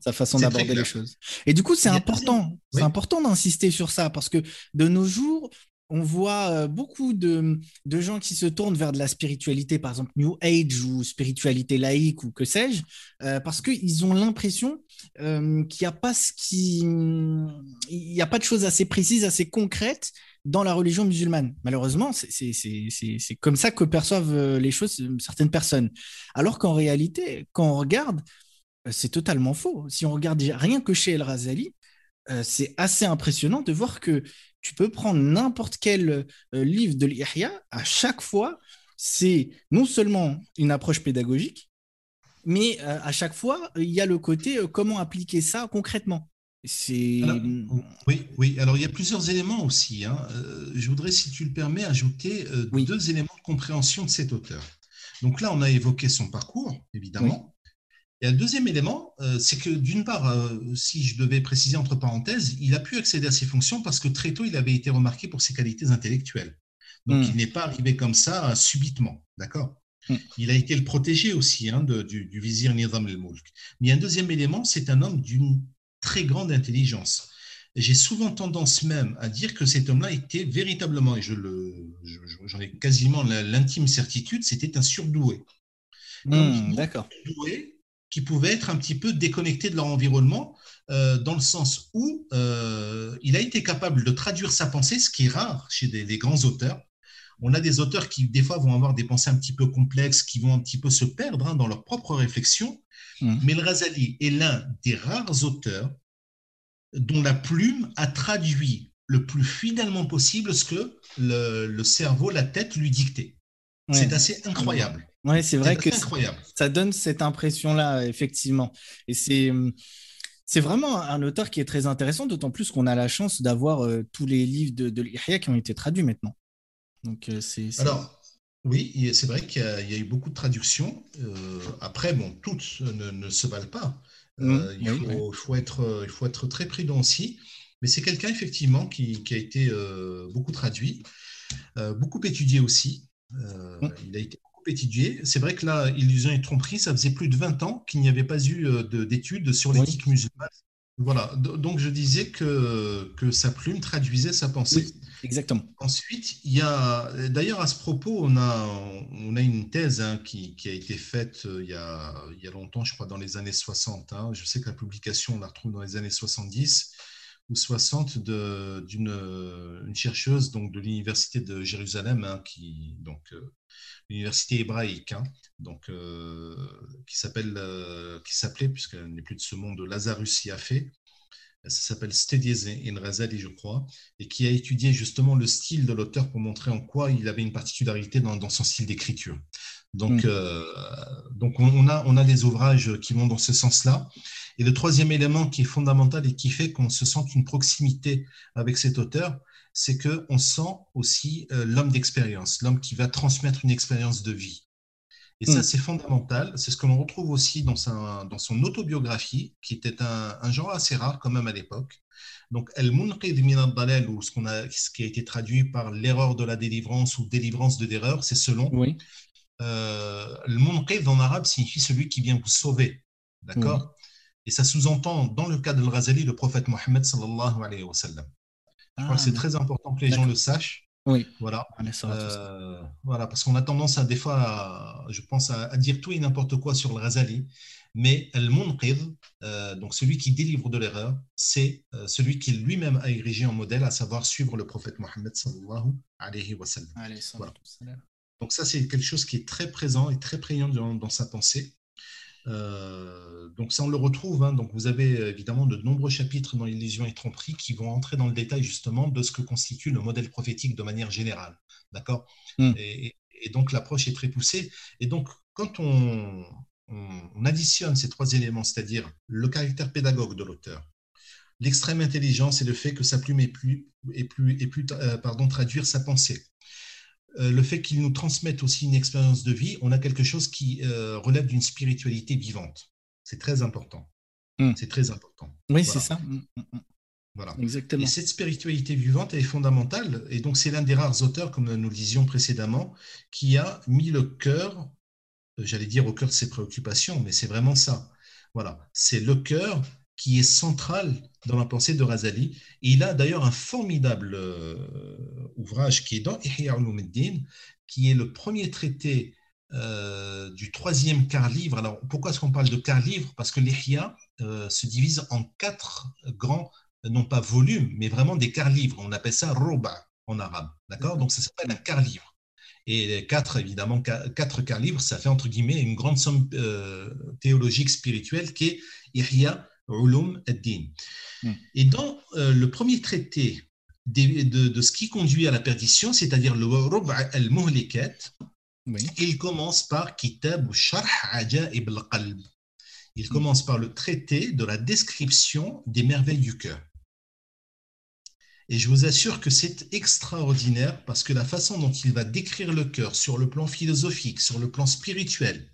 sa façon d'aborder les choses. Et du coup, c'est important, c'est important d'insister sur ça parce que de nos jours, on voit euh, beaucoup de, gens qui se tournent vers de la spiritualité, par exemple New Age ou spiritualité laïque ou que sais-je, euh, parce qu'ils ont l'impression qu'il n'y a pas qui, il a pas de choses assez précises, assez concrètes dans la religion musulmane. Malheureusement, c'est comme ça que perçoivent euh, les choses euh, certaines personnes. Alors qu'en réalité, quand on regarde, euh, c'est totalement faux. Si on regarde rien que chez El Razali, c'est assez impressionnant de voir que tu peux prendre n'importe quel livre de l'Ihya, à chaque fois, c'est non seulement une approche pédagogique, mais à chaque fois, il y a le côté comment appliquer ça concrètement.
Oui, oui. Alors, il y a plusieurs éléments aussi. Hein. Euh, je voudrais, si tu le permets, ajouter euh, deux éléments de compréhension de cet auteur. Donc là, on a évoqué son parcours, évidemment. Et un deuxième élément, euh, c'est que d'une part, si je devais préciser entre parenthèses, il a pu accéder à ses fonctions parce que très tôt, il avait été remarqué pour ses qualités intellectuelles. Donc, hmm. il n'est pas arrivé comme ça subitement, d'accord? Hmm. Il a été le protégé aussi hein, du, du, vizir Nizam el-Mulk. Mais un deuxième élément, c'est un homme d'une très grande intelligence. J'ai souvent tendance même à dire que cet homme-là était véritablement, et je le, j'en ai quasiment l'intime certitude, c'était un surdoué.
Hmm, d'accord.
Qui pouvait être un petit peu déconnecté de leur environnement, euh, dans le sens où euh, il a été capable de traduire sa pensée, ce qui est rare chez des, grands auteurs. On a des auteurs qui, des fois, vont avoir des pensées un petit peu complexes, qui vont un petit peu se perdre hein, dans leur propre réflexion. Mmh. Mais le Razali est l'un des rares auteurs dont la plume a traduit le plus fidèlement possible ce que le, cerveau, la tête lui dictait. C'est assez incroyable.
Oui, c'est vrai que ça donne cette impression-là, effectivement. Et c'est. C'est vraiment un auteur qui est très intéressant, d'autant plus qu'on a la chance d'avoir euh, tous les livres de, de l'Ihya qui ont été traduits maintenant. Donc, euh, c'est,
Alors, oui, c'est vrai qu'il y, a eu beaucoup de traductions. Euh, après, bon, toutes ne, se valent pas. Euh, il, faut, être, il faut être très prudent aussi. Mais c'est quelqu'un, effectivement, qui, a été beaucoup traduit, beaucoup étudié aussi. Il a été C'est vrai que là, Illusion et tromperie, ça faisait plus de 20 ans qu'il n'y avait pas eu d'études sur l'éthique musulmane. Voilà, donc je disais que, que sa plume traduisait sa pensée.
exactement.
Ensuite, il y a, d'ailleurs à ce propos, on a, on a une thèse hein, qui, qui, a été faite euh, il y a, il y a longtemps, je crois dans les années 60. Hein. Je sais que la publication, on la retrouve dans les années 70 ou 60 d'une une chercheuse donc, de l'université de Jérusalem, hein, qui, donc, euh, l'université hébraïque, hein, donc, euh, qui s'appelle, euh, qui s'appelait, puisqu'elle n'est plus de ce monde, Lazarus Yafé. Ça s'appelle Studies in Razali, je crois, et qui a étudié justement le style de l'auteur pour montrer en quoi il avait une particularité dans, son style d'écriture. Donc, mm. euh, donc on, a, on a des ouvrages qui vont dans ce sens-là. Et le troisième élément qui est fondamental et qui fait qu'on se sent une proximité avec cet auteur, c'est qu'on sent aussi euh, l'homme d'expérience, l'homme qui va transmettre une expérience de vie. Et ça, hmm. c'est fondamental. C'est ce que l'on retrouve aussi dans, dans son autobiographie, qui était un, genre assez rare quand même à l'époque. Donc, El Munqid min al ou ce, qu'on a, ce qui a été traduit par l'erreur de la délivrance ou délivrance de l'erreur, c'est selon. Oui. Euh, le Munqid en arabe signifie celui qui vient vous sauver. D'accord Et ça sous-entend, dans le cas de Al-Ghazali, le prophète Mohammed sallallahu alayhi wa sallam. Je crois que c'est ah, très important que les gens le sachent.
Oui.
Voilà. Euh, voilà, parce qu'on a tendance à des fois, je pense, à, dire tout et n'importe quoi sur le Razali. Mais el munqidh, euh, donc celui qui délivre de l'erreur, c'est euh, celui qui lui-même a érigé en modèle, à savoir suivre le prophète Mohammed sallallahu alayhi wa sallam. Donc ça, c'est quelque chose qui est très présent et très prégnant dans sa pensée. Euh, donc ça, on le retrouve. Hein. Donc vous avez euh, évidemment de nombreux chapitres dans l'illusion et tromperie qui vont entrer dans le détail justement de ce que constitue le modèle prophétique de manière générale. D'accord? Hmm. et, donc l'approche est très poussée. Et donc quand on, additionne ces trois éléments, c'est-à-dire le caractère pédagogue de l'auteur, l'extrême intelligence et le fait que sa plume ait pu, euh, pardon, traduire sa pensée, le fait qu'ils nous transmettent aussi une expérience de vie, on a quelque chose qui euh, relève d'une spiritualité vivante. C'est très important. Hmm. C'est très important.
Oui, c'est ça. Hmm,
hmm, voilà. Exactement. Et cette spiritualité vivante, elle est fondamentale. Et donc, c'est l'un des rares auteurs, comme nous le disions précédemment, qui a mis le cœur, euh, j'allais dire au cœur de ses préoccupations, mais c'est vraiment ça. Voilà. C'est le cœur qui est central dans la pensée de Razali. il a d'ailleurs un formidable euh, ouvrage qui est dans Ihya ulumuddin, qui est le premier traité euh, du troisième quart livre. Alors, pourquoi est-ce qu'on parle de quart livre Parce que l'Ihya euh, se divise en quatre grands, non pas volumes, mais vraiment des quarts livres. On appelle ça roba en arabe. D'accord? Donc, ça s'appelle un quart livre. Et quatre, évidemment, quatre quarts livres, ça fait entre guillemets une grande somme théologique spirituelle qui est Ihya Ulum ad-Din. Hmm. Et dans euh, le premier traité de, ce qui conduit à la perdition, c'est-à-dire le Rub' al-Muhlikat, il commence par Kitab Sharh Ajaib al-Qalb. Il commence par le traité de la description des merveilles du cœur. Et je vous assure que c'est extraordinaire parce que la façon dont il va décrire le cœur sur le plan philosophique, sur le plan spirituel,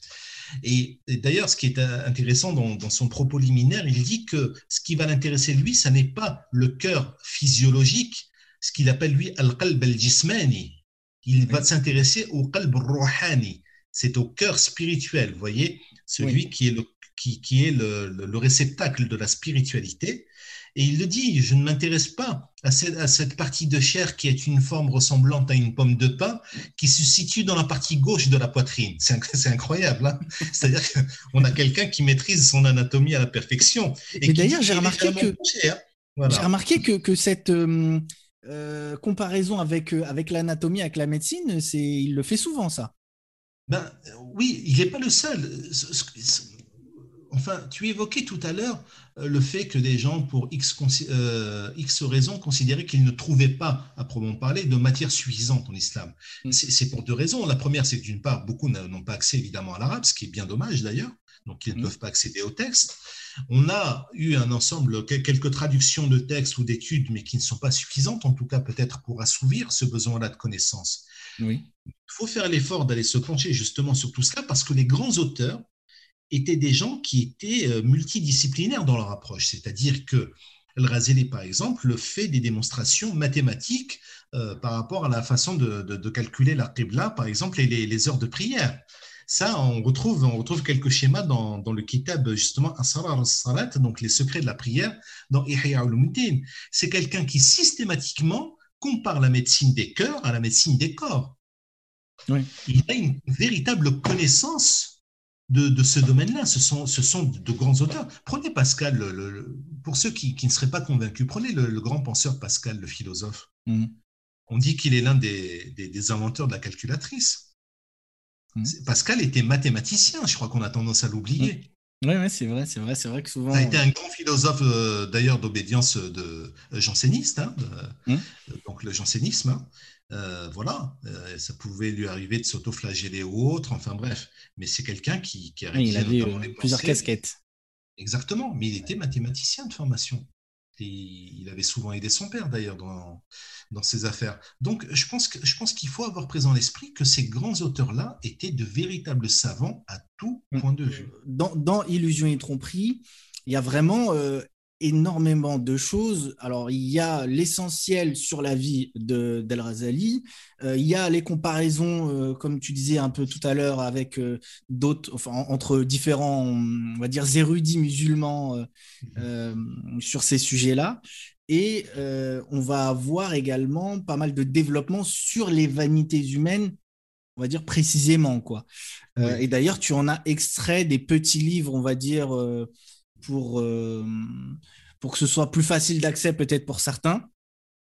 et, d'ailleurs, ce qui est intéressant dans, son propos liminaire, il dit que ce qui va l'intéresser, lui, ce n'est pas le cœur physiologique, ce qu'il appelle, lui, al-qalb al-jismani. Il va s'intéresser au qalb al-ruhani. C'est au cœur spirituel, vous voyez, celui qui est, le, qui, est le réceptacle de la spiritualité. Et il le dit, je ne m'intéresse pas à cette, partie de chair qui est une forme ressemblante à une pomme de pain qui se situe dans la partie gauche de la poitrine. C'est incroyable. Hein C'est-à-dire qu'on a quelqu'un qui maîtrise son anatomie à la perfection.
Et, d'ailleurs, j'ai remarqué, que, hein. remarqué que, cette euh, euh, comparaison avec, euh, avec l'anatomie, avec la médecine, il le fait souvent, ça.
Ben, oui, il n'est pas le seul enfin, tu évoquais tout à l'heure le fait que des gens, pour X, euh, X raisons, considéraient qu'ils ne trouvaient pas, à proprement parler, de matière suffisante en islam. Mm. C'est pour deux raisons. La première, c'est que d'une part, beaucoup n'ont pas accès évidemment à l'arabe, ce qui est bien dommage d'ailleurs, donc ils ne mm. peuvent pas accéder au texte. On a eu un ensemble, quelques traductions de textes ou d'études, mais qui ne sont pas suffisantes, en tout cas peut-être pour assouvir ce besoin-là de connaissance.
Oui.
Il faut faire l'effort d'aller se pencher justement sur tout cela parce que les grands auteurs étaient des gens qui étaient euh, multidisciplinaires dans leur approche. C'est-à-dire que El Razeli, par exemple, fait des démonstrations mathématiques euh, par rapport à la façon de, calculer la qibla, par exemple, et les, heures de prière. Ça, on retrouve, on retrouve quelques schémas dans, le kitab, justement, Asrar salat donc les secrets de la prière, dans Ihya al-Mutin. C'est quelqu'un qui systématiquement compare la médecine des cœurs à la médecine des corps. Il a une véritable connaissance de, ce domaine-là. Ce sont, ce sont de grands auteurs. Prenez Pascal, le, pour ceux qui, ne seraient pas convaincus, prenez le, grand penseur Pascal, le philosophe. Mm. On dit qu'il est l'un des, des, inventeurs de la calculatrice. Mm. Pascal était mathématicien, je crois qu'on a tendance à l'oublier.
Oui, ouais, c'est vrai, c'est vrai, c'est vrai que souvent.
Il a été un grand philosophe, euh, d'ailleurs, d'obédience de euh, janséniste, hein, mm. donc le jansénisme. Hein. Euh, voilà, euh, ça pouvait lui arriver de s'autoflageller ou autre, enfin bref. Mais c'est quelqu'un qui, qui a
il avait euh, plusieurs casquettes.
Exactement, mais il était mathématicien de formation. Et il avait souvent aidé son père d'ailleurs dans, dans ses affaires. Donc je pense, que, je pense qu'il faut avoir présent l'esprit que ces grands auteurs-là étaient de véritables savants à tout mm. point de vue.
Dans, dans Illusion et tromperie, il y a vraiment énormément de choses. Alors, il y a l'essentiel sur la vie de d'El Razali. Euh, il y a les comparaisons, euh, comme tu disais un peu tout à l'heure, avec euh, d'autres, enfin, entre différents, on va dire, érudits musulmans mm-hmm. sur ces sujets-là. Et on va avoir également pas mal de développement sur les vanités humaines, on va dire précisément. quoi. et d'ailleurs, tu en as extrait des petits livres, on va dire, pour, pour que ce soit plus facile d'accès peut-être pour certains.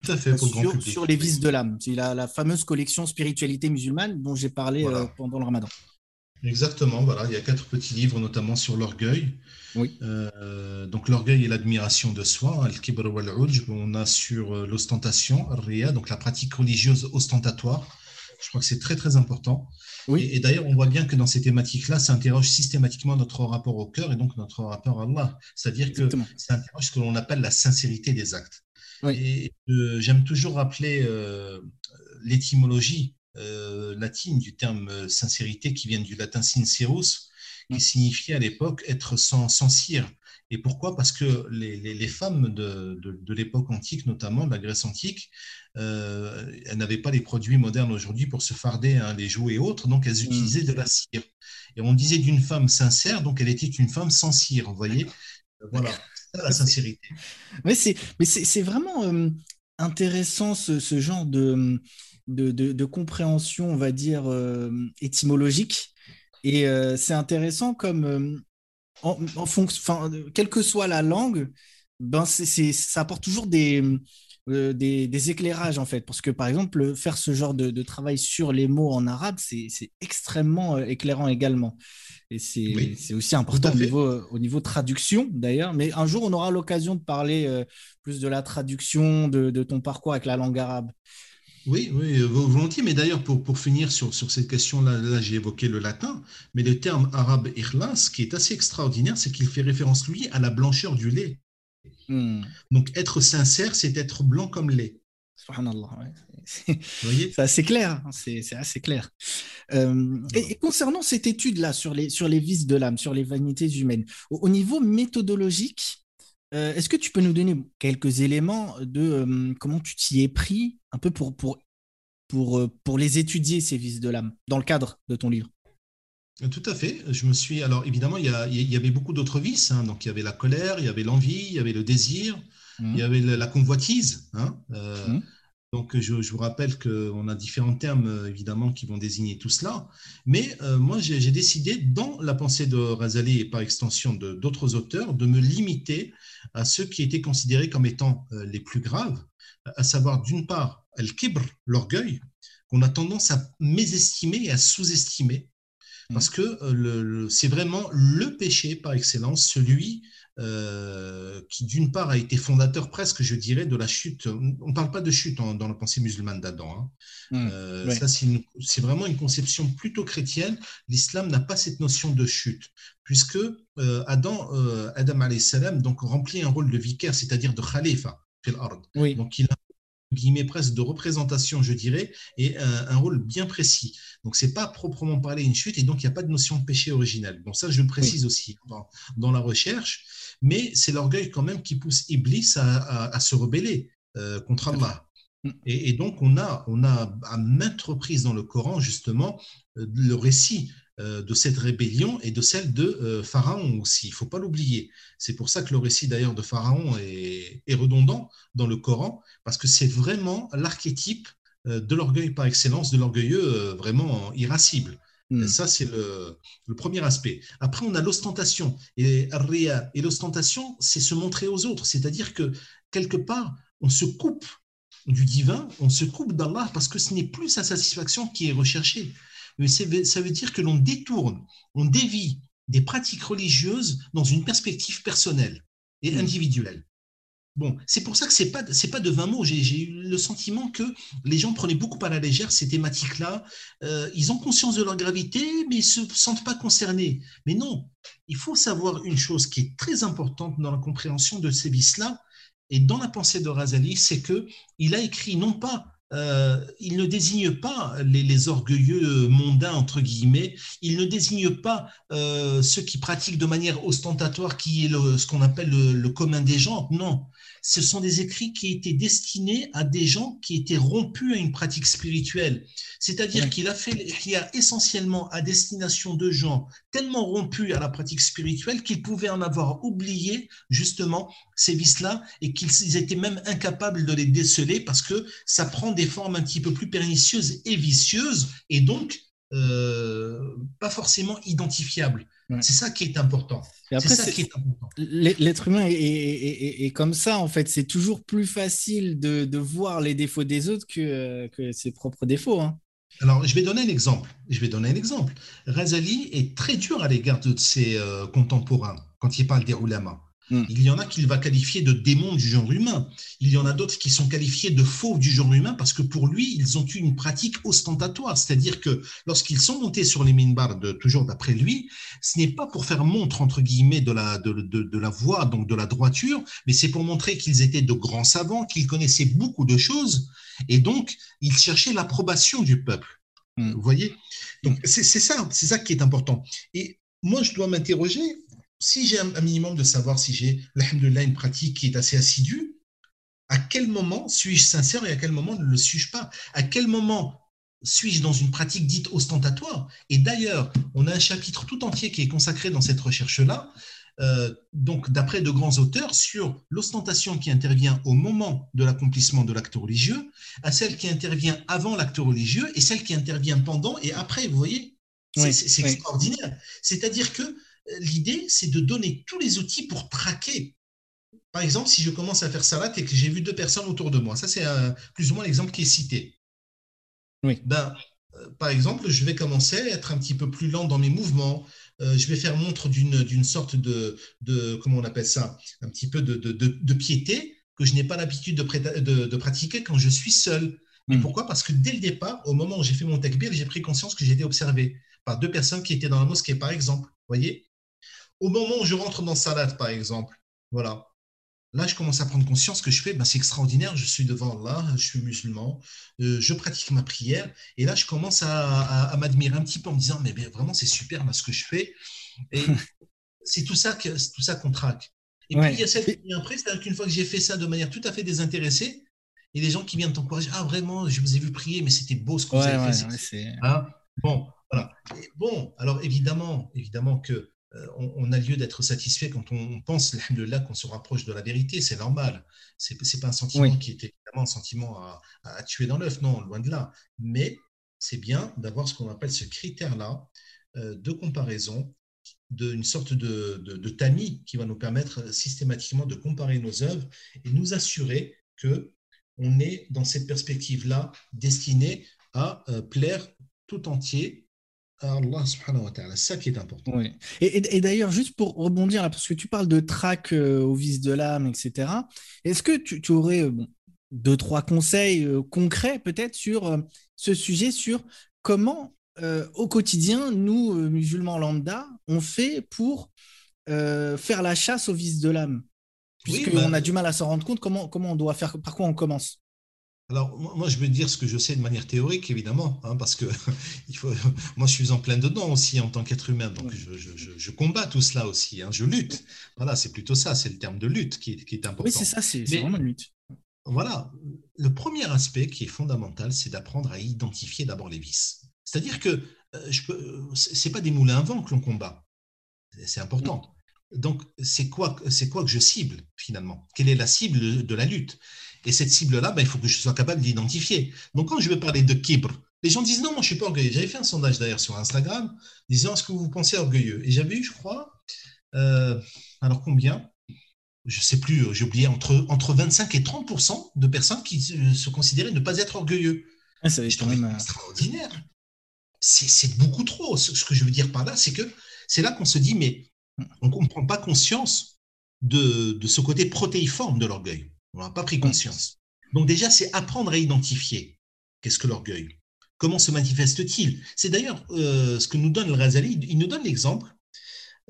Tout à fait,
sur, sur, les vices de l'âme. C'est la, la, fameuse collection Spiritualité musulmane dont j'ai parlé pendant le ramadan.
Exactement, voilà, il y a quatre petits livres, notamment sur l'orgueil.
Oui.
Euh, donc l'orgueil et l'admiration de soi, al-kibr wal On a sur euh, l'ostentation, ria, donc la pratique religieuse ostentatoire. Je crois que c'est très très important.
Oui.
Et, d'ailleurs, on voit bien que dans ces thématiques-là, ça interroge systématiquement notre rapport au cœur et donc notre rapport à Allah. C'est-à-dire que ça interroge ce que l'on appelle la sincérité des actes.
Oui.
Et euh, j'aime toujours rappeler l'étymologie euh, latine du terme euh, sincérité qui vient du latin sincerus, qui mm. signifiait à l'époque être sans, sans cire. Et pourquoi? Parce que les, les, femmes de, de, l'époque antique, notamment de la Grèce antique, euh, elles n'avaient pas les produits modernes aujourd'hui pour se farder, hein, les jouets et autres, donc elles mm. utilisaient de la cire. Et on disait d'une femme sincère, donc elle était une femme sans cire, vous voyez? Voilà, la sincérité.
Mais c'est vraiment intéressant ce, ce, genre de de, compréhension, on va dire, euh, étymologique. Et euh, c'est intéressant comme, euh, en, fonction, quelle que soit la langue, ben ça apporte toujours des, des, éclairages, en fait. Parce que, par exemple, faire ce genre de, travail sur les mots en arabe, c'est, extrêmement éclairant également. Et c'est, aussi important au niveau, au niveau traduction, d'ailleurs. Mais un jour, on aura l'occasion de parler plus de la traduction de, de ton parcours avec la langue arabe.
Oui, oui, euh, volontiers. Mais d'ailleurs, pour, pour finir sur, sur cette question-là, là, j'ai évoqué le latin, mais le terme arabe ikhlas, ce qui est assez extraordinaire, c'est qu'il fait référence, lui, à la blancheur du lait. Hmm. Donc, être sincère, c'est être blanc comme lait.
Subhanallah, ouais. C'est assez clair, hein, c'est assez clair. Euh, et, concernant cette étude-là sur les, sur les vices de l'âme, sur les vanités humaines, au, niveau méthodologique, euh, est-ce que tu peux nous donner quelques éléments de comment tu t'y es pris un peu pour, pour, pour, euh, pour les étudier, ces vices de l'âme, dans le cadre de ton livre?
Tout à fait. Je me suis. Alors, évidemment, il y, il y avait beaucoup d'autres vices. Hein. Donc, il y avait la colère, il y avait l'envie, il y avait le désir, il y mmh. avait la, convoitise. Hein. Euh, mmh. Donc, je, je, vous rappelle qu'on a différents termes, euh, évidemment, qui vont désigner tout cela. Mais moi, j'ai décidé, dans la pensée de Razali et par extension d'autres auteurs, de me limiter à ceux qui étaient considérés comme étant les plus graves, à savoir, d'une part, al-kibr, l'orgueil, qu'on a tendance à mésestimer et à sous-estimer. Parce que euh, c'est vraiment le péché par excellence, celui euh, qui d'une part a été fondateur presque, je dirais, de la chute. On ne parle pas de chute dans la pensée musulmane d'Adam. Hein. Mmh, euh, ça, c'est vraiment une conception plutôt chrétienne. L'islam n'a pas cette notion de chute, puisque Adam, Adam salam, donc remplit un rôle de vicaire, c'est-à-dire de khalifa.
Oui.
Donc il a guillemets presque de représentation, je dirais, et un, rôle bien précis. Donc, c'est pas proprement parler une chute, et donc il n'y a pas de notion de péché originel. Bon, ça, je le précise aussi dans, la recherche, mais c'est l'orgueil quand même qui pousse Iblis à, se rebeller euh, contre Allah. Mm. Et, donc, on a, on a à maintes reprises dans le Coran, justement, euh, le récit euh, de cette rébellion et de celle de Pharaon aussi. Il ne faut pas l'oublier. C'est pour ça que le récit d'ailleurs de Pharaon est, redondant dans le Coran, parce que c'est vraiment l'archétype de l'orgueil par excellence, de l'orgueilleux vraiment irascible. Hmm. ça, c'est le, premier aspect. Après, on a l'ostentation. Et, et l'ostentation, c'est se montrer aux autres. C'est-à-dire que quelque part, on se coupe du divin, on se coupe d'Allah parce que ce n'est plus sa satisfaction qui est recherchée mais ça veut dire que l'on détourne, on dévie des pratiques religieuses dans une perspective personnelle et mmh. individuelle. Bon, c'est pour ça que c'est pas pas de 20 mots. J'ai eu le sentiment que les gens prenaient beaucoup à la légère ces thématiques-là. Euh, ils ont conscience de leur gravité, mais ils se sentent pas concernés. Mais non, il faut savoir une chose qui est très importante dans la compréhension de ces vices-là et dans la pensée de Razali, c'est que il a écrit non pas euh, il ne désigne pas les, orgueilleux mondains, entre guillemets, il ne désigne pas euh, ceux qui pratiquent de manière ostentatoire, qui est ce qu'on appelle le, commun des gens, non. Ce sont des écrits qui étaient destinés à des gens qui étaient rompus à une pratique spirituelle. C'est-à-dire qu'il a fait a essentiellement à destination de gens tellement rompus à la pratique spirituelle qu'ils pouvaient en avoir oublié justement ces vices-là et qu'ils étaient même incapables de les déceler parce que ça prend des formes un petit peu plus pernicieuses et vicieuses et donc euh, pas forcément identifiables. C'est ça qui est important.
L'être humain est, comme ça, en fait. C'est toujours plus facile de, voir les défauts des autres que, que ses propres défauts. Hein.
Alors, je vais donner un exemple. Je vais donner un exemple. Razali est très dur à l'égard de ses euh, contemporains quand il parle des ulamas. Hmm. Il y en a qu'il va qualifier de démons du genre humain. Il y en a d'autres qui sont qualifiés de faux du genre humain parce que pour lui, ils ont eu une pratique ostentatoire. C'est-à-dire que lorsqu'ils sont montés sur les minbars, de, toujours d'après lui, ce n'est pas pour faire montre, entre guillemets, de la, de, de, la voix, donc de la droiture, mais c'est pour montrer qu'ils étaient de grands savants, qu'ils connaissaient beaucoup de choses. Et donc, ils cherchaient l'approbation du peuple. Hmm. Vous voyez? Donc, c'est ça, c'est ça qui est important. Et moi, je dois m'interroger si j'ai un, minimum de savoir si j'ai, alhamdoulilah, une pratique qui est assez assidue, à quel moment suis-je sincère et à quel moment ne le suis-je pas? À quel moment suis-je dans une pratique dite ostentatoire? Et d'ailleurs, on a un chapitre tout entier qui est consacré dans cette recherche-là, euh, donc d'après de grands auteurs, sur l'ostentation qui intervient au moment de l'accomplissement de l'acte religieux, à celle qui intervient avant l'acte religieux et celle qui intervient pendant et après. Vous voyez, c'est extraordinaire. C'est-à-dire que l'idée, c'est de donner tous les outils pour traquer. Par exemple, si je commence à faire salat et que j'ai vu deux personnes autour de moi, ça c'est plus ou moins l'exemple qui est cité.
Oui.
Ben, euh, par exemple, je vais commencer à être un petit peu plus lent dans mes mouvements. Euh, je vais faire montre d'une sorte de, de, comment on appelle ça, un petit peu de, de, de piété que je n'ai pas l'habitude de, pratiquer quand je suis seul. Mais hmm. pourquoi? Parce que dès le départ, au moment où j'ai fait mon takbir, j'ai pris conscience que j'étais observé par deux personnes qui étaient dans la mosquée, par exemple. voyez? Au moment où je rentre dans Salat, par exemple, voilà, là, je commence à prendre conscience que je fais, ben, c'est extraordinaire, je suis devant Allah, je suis musulman, euh, je pratique ma prière, et là, je commence à, m'admirer un petit peu en me disant, mais vraiment, c'est super ce que je fais. Et c'est tout ça tout ça qu'on traque. Et puis, il y a cette après, c'est-à-dire qu'une fois que j'ai fait ça de manière tout à fait désintéressée, il y a des gens qui viennent t'encourager, ah vraiment, je vous ai vu prier, mais c'était beau ce que vous avez fait. Hein? Bon, voilà. bon, alors évidemment, évidemment que euh, on, a lieu d'être satisfait quand on pense là qu'on se rapproche de la vérité, c'est normal. C'est n'est pas un sentiment qui est évidemment un sentiment à, tuer dans l'œuf, non, loin de là. Mais c'est bien d'avoir ce qu'on appelle ce critère-là euh, de comparaison, d'une sorte de, de, tamis qui va nous permettre systématiquement de comparer nos œuvres et nous assurer que on est dans cette perspective-là destiné à euh, plaire tout entier Allah subhanahu wa ta'ala. C'est ça qui est important.
Et, d'ailleurs, juste pour rebondir là, parce que tu parles de trac euh, au vice de l'âme, etc. Est-ce que tu, aurais euh, deux, trois conseils euh, concrets peut-être sur ce sujet, sur comment au quotidien, nous, musulmans lambda, on fait pour faire la chasse au vice de l'âme? Puisqu'on bah, a du mal à s'en rendre compte, comment, comment on doit faire, par quoi on commence?
Alors, moi, je veux dire ce que je sais de manière théorique, évidemment, hein, parce que il faut, moi, je suis en plein dedans aussi en tant qu'être humain, donc je, je, combats tout cela aussi, hein, je lutte. Voilà, c'est plutôt ça, c'est le terme de lutte qui est, qui est important.
Oui, c'est ça, c'est vraiment une lutte.
Voilà, le premier aspect qui est fondamental, c'est d'apprendre à identifier d'abord les vices. C'est-à-dire que euh, je peux, c'est pas des moulins à vent que l'on combat, c'est important. Donc, c'est quoi, c'est quoi que je cible finalement? Quelle est la cible de la lutte? Et cette cible-là, ben, il faut que je sois capable d'identifier. Donc, quand je vais parler de kibr, les gens disent non, moi je ne suis pas orgueilleux. J'avais fait un sondage d'ailleurs sur Instagram disant est-ce que vous pensez orgueilleux? Et j'avais eu, je crois, euh, alors combien? Je ne sais plus, j'ai oublié, entre, entre 25 et 30% de personnes qui se, considéraient ne pas être orgueilleux.
Ah, ça quand même euh,
extraordinaire. C'est beaucoup trop. Ce, que je veux dire par là, c'est que c'est là qu'on se dit mais on ne comprend pas conscience de, de ce côté protéiforme de l'orgueil. On n'a pas pris conscience. Donc déjà, c'est apprendre à identifier qu'est-ce que l'orgueil. Comment se manifeste-t-il? C'est d'ailleurs euh, ce que nous donne le Razali. Il nous donne l'exemple.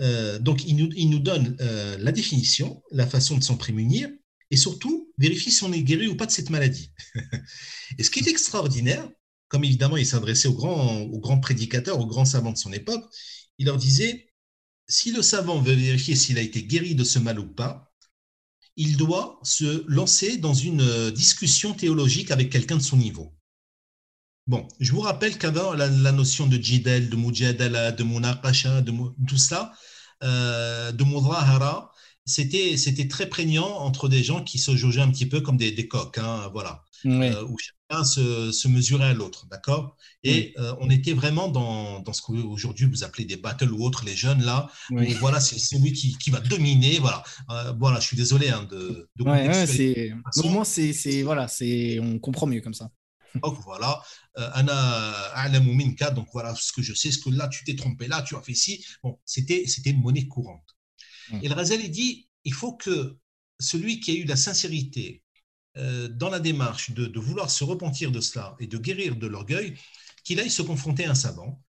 Euh, donc, il nous, il nous donne euh, la définition, la façon de s'en prémunir, et surtout, vérifier si on est guéri ou pas de cette maladie. et ce qui est extraordinaire, comme évidemment il s'adressait aux grands, aux grands prédicateurs, aux grands savants de son époque, il leur disait, si le savant veut vérifier s'il a été guéri de ce mal ou pas, il doit se lancer dans une discussion théologique avec quelqu'un de son niveau. Bon, je vous rappelle qu'avant, la, notion de jidal, de mujadala, de munaqasha, de tout ça, euh, de mudahara, c'était, c'était très prégnant entre des gens qui se jaugeaient un petit peu comme des, des coqs, hein, voilà, euh, où chacun se, se mesurait à l'autre, d'accord? Et euh, on était vraiment dans, dans ce qu'aujourd'hui vous appelez des battles ou autres, les jeunes là, et voilà, c'est celui qui, qui, va dominer, voilà. voilà, je suis désolé hein, de.
de ouais, c'est, au moins, c'est, voilà, c'est, on comprend mieux comme ça.
Donc voilà, euh, donc voilà ce que je sais, ce que là tu t'es trompé, là tu as fait ci. Bon, c'était une monnaie courante. Mm. Et le Razali dit, il faut que celui qui a eu la sincérité euh, dans la démarche de, de, vouloir se repentir de cela et de guérir de l'orgueil, qu'il aille se confronter à un savant,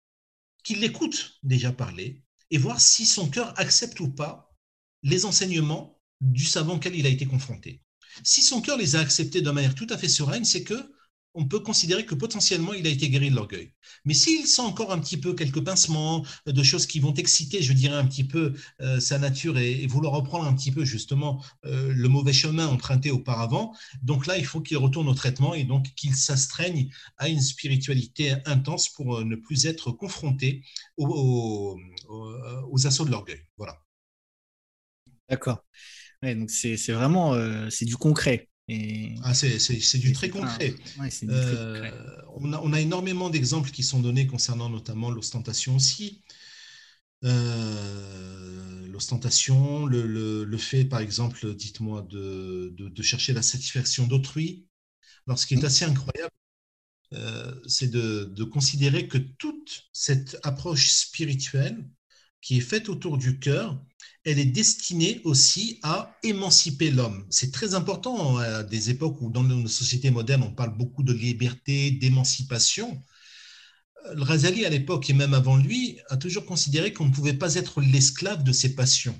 qu'il l'écoute déjà parler et voir si son cœur accepte ou pas les enseignements du savant auquel il a été confronté. Si son cœur les a acceptés de manière tout à fait sereine, c'est que on peut considérer que potentiellement il a été guéri de l'orgueil. Mais s'il sent encore un petit peu quelques pincements, euh, de choses qui vont exciter, je dirais un petit peu euh, sa nature et, vouloir reprendre un petit peu justement euh, le mauvais chemin emprunté auparavant, donc là il faut qu'il retourne au traitement et donc qu'il s'astreigne à une spiritualité intense pour ne plus être confronté aux, assauts de l'orgueil. Voilà.
D'accord. donc c'est vraiment du concret.
Ah, c'est du très concret. on, a, on, a, énormément d'exemples qui sont donnés concernant notamment l'ostentation aussi. Euh, l'ostentation, le, le, fait, par exemple, dites-moi, de, de, chercher la satisfaction d'autrui. Alors, ce qui est assez incroyable, euh, c'est de, de, considérer que toute cette approche spirituelle qui est faite autour du cœur, elle est destinée aussi à émanciper l'homme. C'est très important à des époques où dans nos sociétés modernes, on parle beaucoup de liberté, d'émancipation. Le Razali, à l'époque et même avant lui, a toujours considéré qu'on ne pouvait pas être l'esclave de ses passions.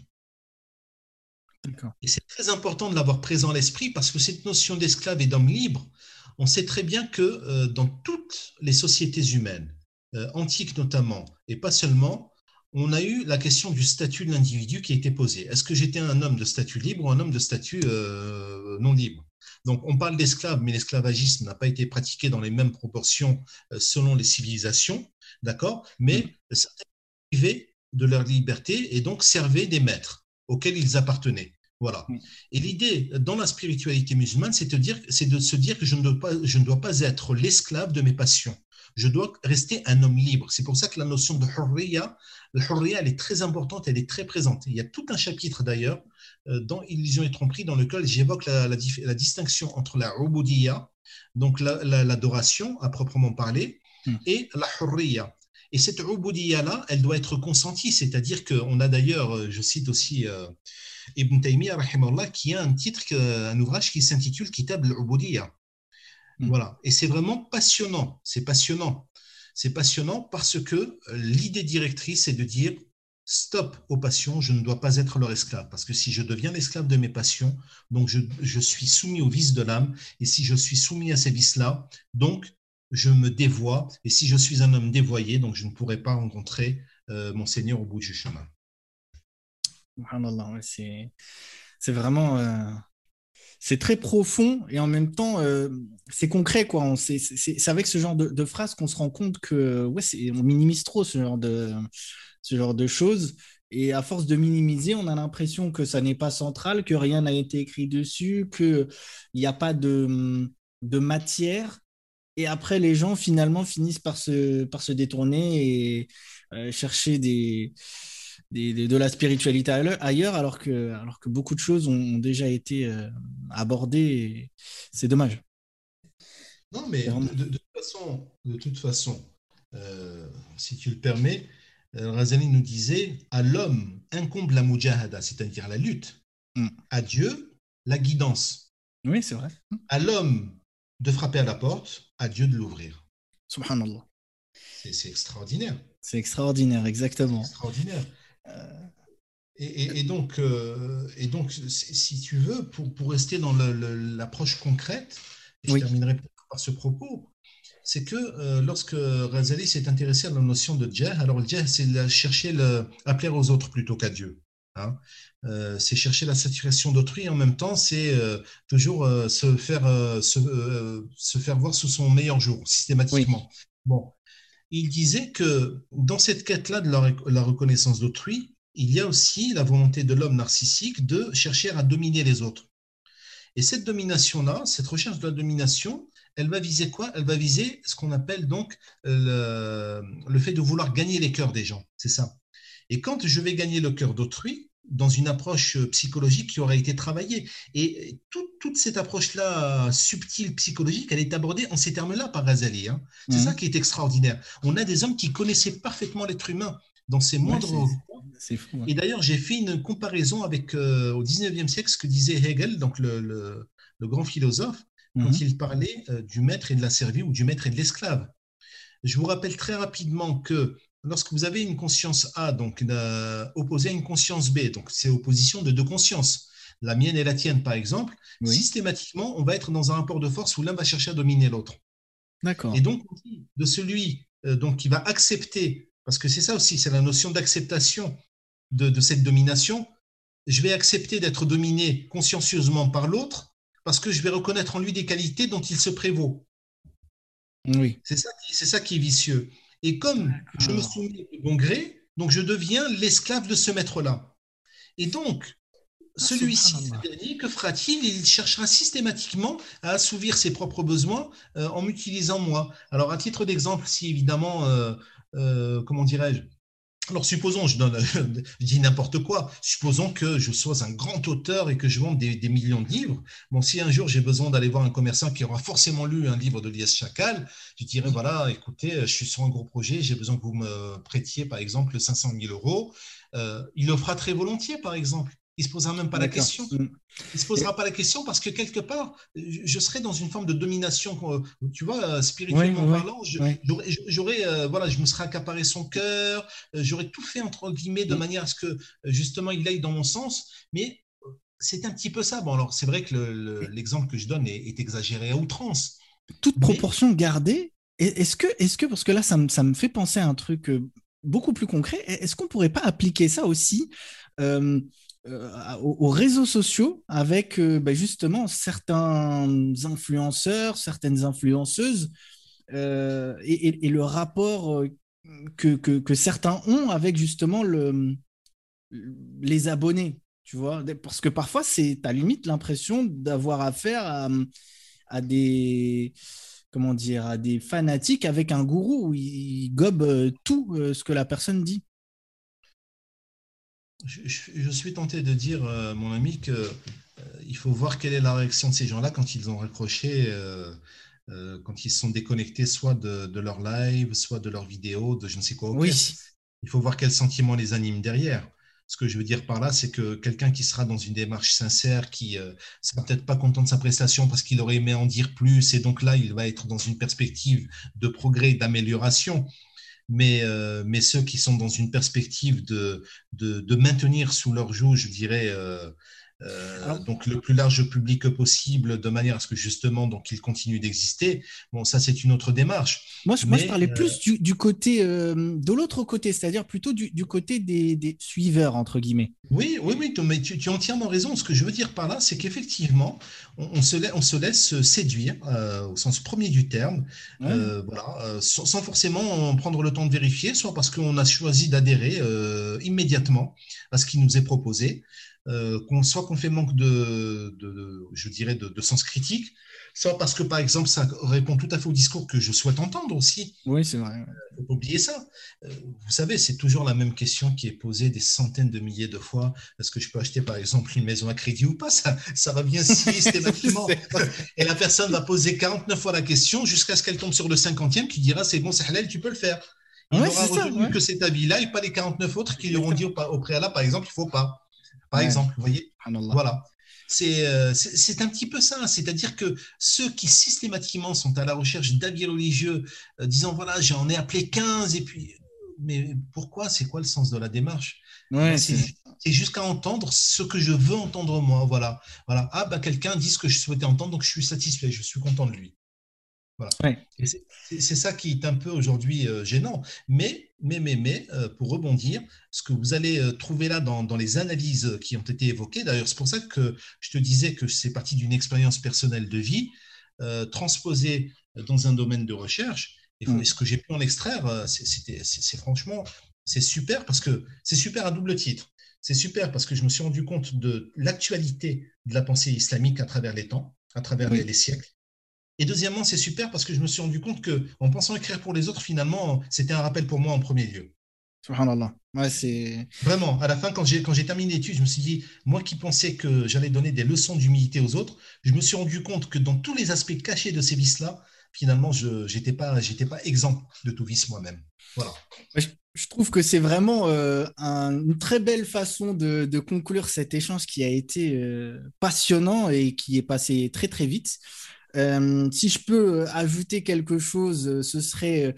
Et c'est très important de l'avoir présent à l'esprit parce que cette notion d'esclave et d'homme libre, on sait très bien que euh, dans toutes les sociétés humaines, euh, antiques notamment, et pas seulement, on a eu la question du statut de l'individu qui a été posée. Est-ce que j'étais un homme de statut libre ou un homme de statut euh, non libre? Donc, on parle d'esclaves, mais l'esclavagisme n'a pas été pratiqué dans les mêmes proportions euh, selon les civilisations, d'accord? Mais mm. certains vivaient de leur liberté et donc servaient des maîtres auxquels ils appartenaient. Voilà. Mm. Et l'idée dans la spiritualité musulmane, c'est de, de se dire que je ne dois pas, je ne dois pas être l'esclave de mes passions je dois rester un homme libre. C'est pour ça que la notion de hurriya, la hurriya, elle est très importante, elle est très présente. Il y a tout un chapitre d'ailleurs euh, dans Illusion et tromperie dans lequel j'évoque la, la, distinction entre la ubudiyya, donc l'adoration à proprement parler, hmm. et la hurriya. Et cette ubudiyya-là, elle doit être consentie, c'est-à-dire qu'on a d'ailleurs, euh, je cite aussi euh, Ibn Taymiyyah, qui a un titre, un ouvrage qui s'intitule Kitab al-Ubudiyya. Mm. Voilà. Et c'est vraiment passionnant. C'est passionnant. C'est passionnant parce que euh, l'idée directrice est de dire stop aux passions, je ne dois pas être leur esclave. Parce que si je deviens l'esclave de mes passions, donc je, suis soumis aux vices de l'âme. Et si je suis soumis à ces vices-là, donc je me dévoie. Et si je suis un homme dévoyé, donc je ne pourrai pas rencontrer euh, mon Seigneur au bout du chemin.
c'est vraiment. Euh, c'est très profond et en même temps, euh, c'est concret. quoi. C'est avec ce genre de, phrases qu'on se rend compte que ouais, on minimise trop ce genre, de, ce genre de choses. Et à force de minimiser, on a l'impression que ça n'est pas central, que rien n'a été écrit dessus, qu'il n'y a pas de, de matière. Et après, les gens finalement finissent par se, par se détourner et euh, chercher des, de la spiritualité ailleurs, alors que, alors que beaucoup de choses ont, déjà été euh, abordées. C'est dommage.
Non, mais de, toute façon, de toute façon euh, si tu le permets, euh, Razali nous disait à l'homme incombe la mujahada, c'est-à-dire la lutte. Mm. À Dieu, la guidance.
Oui, c'est vrai.
À l'homme de frapper à la porte, à Dieu de l'ouvrir.
Subhanallah.
C'est extraordinaire.
C'est extraordinaire, exactement.
Extraordinaire. Et, donc, euh, et donc, si tu veux, pour, pour rester dans l'approche concrète, et je terminerai par ce propos, c'est que euh, lorsque Razali s'est intéressé à la notion de djah, alors le djah, c'est chercher le, à plaire aux autres plutôt qu'à Dieu. Hein. Euh, c'est chercher la satisfaction d'autrui. En même temps, c'est euh, toujours se, faire, se, se, faire voir sous son meilleur jour, systématiquement. Bon. Il disait que dans cette quête-là de la, reconnaissance d'autrui, il y a aussi la volonté de l'homme narcissique de chercher à dominer les autres. Et cette domination-là, cette recherche de la domination, elle va viser quoi? Elle va viser ce qu'on appelle donc le, le, fait de vouloir gagner les cœurs des gens. C'est ça. Et quand je vais gagner le cœur d'autrui, dans une approche psychologique qui aurait été travaillée. Et toute, cette approche-là subtile, psychologique, elle est abordée en ces termes-là par Razali. Hein. C'est mhm. ça qui est extraordinaire. On a des hommes qui connaissaient parfaitement l'être humain dans ses moindres... c'est fou. Et d'ailleurs, j'ai fait une comparaison avec, euh, au 19e siècle, ce que disait Hegel, donc le, grand philosophe, quand mhm. il parlait euh, du maître et de la servie ou du maître et de l'esclave. Je vous rappelle très rapidement que lorsque vous avez une conscience A, donc euh, opposée à une conscience B, donc c'est opposition de deux consciences, la mienne et la tienne par exemple, systématiquement, on va être dans un rapport de force où l'un va chercher à dominer l'autre.
D'accord.
Et donc, de celui euh, donc, qui va accepter, parce que c'est ça aussi, c'est la notion d'acceptation de, de cette domination, je vais accepter d'être dominé consciencieusement par l'autre parce que je vais reconnaître en lui des qualités dont il se prévaut.
Oui.
C'est ça, ça qui est vicieux. Et comme je me soumets de bon gré, donc je deviens l'esclave de ce maître-là. Et donc, ah, celui-ci, que fera-t-il? Il cherchera systématiquement à assouvir ses propres besoins euh, en m'utilisant moi. Alors, à titre d'exemple, si évidemment, euh, euh, comment dirais-je, alors, supposons, je, donne, dis n'importe quoi, supposons que je sois un grand auteur et que je vende des, millions de livres. Bon, si un jour j'ai besoin d'aller voir un commerçant qui aura forcément lu un livre de Lies Chacal, je dirais, voilà, écoutez, je suis sur un gros projet, j'ai besoin que vous me prêtiez, par exemple, 500 000 euros. Euh, il le fera très volontiers, par exemple. Il ne se posera même pas la question. Mm. Il ne se posera pas la question parce que quelque part, je serai dans une forme de domination, euh, tu vois, euh, spirituellement parlant. J'aurais, euh, voilà, je me serais accaparé son cœur, j'aurais tout fait entre guillemets de mm. manière à ce que justement il aille dans mon sens. Mais c'est un petit peu ça. Bon, alors c'est vrai que l'exemple que je donne est, exagéré à outrance.
Toute proportion gardée. Est-ce que, est-ce que, parce que là, ça me, ça me fait penser à un truc beaucoup plus concret. Est-ce qu'on pourrait pas appliquer ça aussi euh, aux, réseaux sociaux avec euh, bah, justement certains influenceurs, certaines influenceuses euh, et, le rapport que, certains ont avec justement le, les abonnés, tu vois, parce que parfois c'est à limite l'impression d'avoir affaire à, à, des comment dire à des fanatiques avec un gourou où ils gobent tout ce que la personne dit
je, suis tenté de dire, euh, mon ami, qu'il euh, il faut voir quelle est la réaction de ces gens-là quand ils ont raccroché, euh, quand ils sont déconnectés soit de, leur live, soit de leur vidéo, de je ne sais quoi.
Oui.
Il faut voir quels sentiments les animent derrière. Ce que je veux dire par là, c'est que quelqu'un qui sera dans une démarche sincère, qui ne sera peut-être pas content de sa prestation parce qu'il aurait aimé en dire plus, et donc là, il va être dans une perspective de progrès, d'amélioration mais, euh, mais ceux qui sont dans une perspective de, de, maintenir sous leur joug, je dirais, euh, euh, donc le plus large public possible, de manière à ce que justement donc il continue d'exister. Bon, ça c'est une autre démarche.
Moi, je, moi, je parlais plus du, du côté de l'autre côté, c'est-à-dire plutôt du, du côté des, des, suiveurs entre guillemets.
Oui, oui, oui, mais tu, tu, as entièrement raison. Ce que je veux dire par là, c'est qu'effectivement, on, se laisse, on se laisse séduire au sens premier du terme, voilà, sans, sans, forcément prendre le temps de vérifier, soit parce qu'on a choisi d'adhérer immédiatement à ce qui nous est proposé euh, qu'on soit qu'on fait manque de, je dirais, de, sens critique, soit parce que, par exemple, ça répond tout à fait au discours que je souhaite entendre aussi.
Oui, c'est vrai.
Il faut pas oublier ça. Euh, vous savez, c'est toujours la même question qui est posée des centaines de milliers de fois. Est-ce que je peux acheter, par exemple, une maison à crédit ou pas? Ça, ça revient systématiquement. Et la personne va poser 49 fois la question jusqu'à ce qu'elle tombe sur le 50e qui dira c'est bon, c'est halal, tu peux le faire. Il aura retenu que cet avis-là et pas les 49 autres qui lui auront dit au, au préalable, par exemple, il ne faut pas par exemple. Vous voyez Voilà. Euh, c'est un petit peu ça, c'est-à-dire que ceux qui systématiquement sont à la recherche d'avis religieux, euh, disant voilà, j'en ai appelé 15, et puis, mais pourquoi? C'est quoi le sens de la démarche? C'est jusqu'à entendre ce que je veux entendre moi, voilà. voilà. Ah, bah, quelqu'un dit ce que je souhaitais entendre, donc je suis satisfait, je suis content de lui. C'est ça qui est un peu aujourd'hui euh, gênant. Mais, mais, mais, mais euh, pour rebondir, ce que vous allez euh, trouver là dans, dans, les analyses qui ont été évoquées, d'ailleurs, c'est pour ça que je te disais que c'est parti d'une expérience personnelle de vie transposée dans un domaine de recherche. Et, mm. ce que j'ai pu en extraire, c'est franchement, c'est super parce que c'est super à double titre. C'est super parce que je me suis rendu compte de l'actualité de la pensée islamique à travers les temps, à travers les siècles. Et deuxièmement, c'est super parce que je me suis rendu compte que, en pensant écrire pour les autres, finalement, c'était un rappel pour moi en premier lieu.
Subhanallah. Ouais, c'est...
Vraiment, à la fin, quand j'ai, quand j'ai terminé l'étude, je me suis dit, moi qui pensais que j'allais donner des leçons d'humilité aux autres, je me suis rendu compte que dans tous les aspects cachés de ces vices-là, finalement, je n'étais pas, j'étais pas exempt de tout vice moi-même. Voilà.
Je, trouve que c'est vraiment euh, une très belle façon de, de, conclure cet échange qui a été euh, passionnant et qui est passé très, très vite. Euh, si je peux euh, ajouter quelque chose, euh, ce serait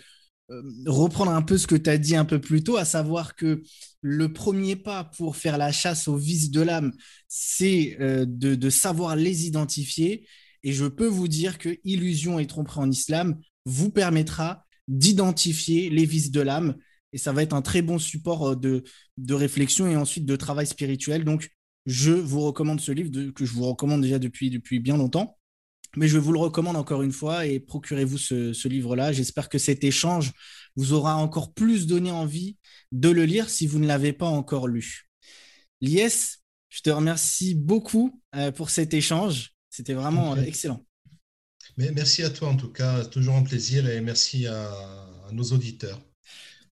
reprendre un peu ce que tu as dit un peu plus tôt, à savoir que le premier pas pour faire la chasse aux vices de l'âme, c'est de, savoir les identifier. Et je peux vous dire que illusion et tromperie en islam vous permettra d'identifier les vices de l'âme. Et ça va être un très bon support de, de, réflexion et ensuite de travail spirituel. Donc, je vous recommande ce livre que je vous recommande déjà depuis, depuis bien longtemps. Mais je vous le recommande encore une fois et procurez-vous ce, livre-là. J'espère que cet échange vous aura encore plus donné envie de le lire si vous ne l'avez pas encore lu. Lies, je te remercie beaucoup euh, pour cet échange. C'était vraiment excellent.
Mais merci à toi en tout cas, toujours un plaisir et merci à, à nos auditeurs.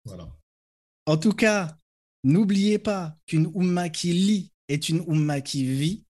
Voilà.
En tout cas, n'oubliez pas qu'une Oumma qui lit est une Oumma qui vit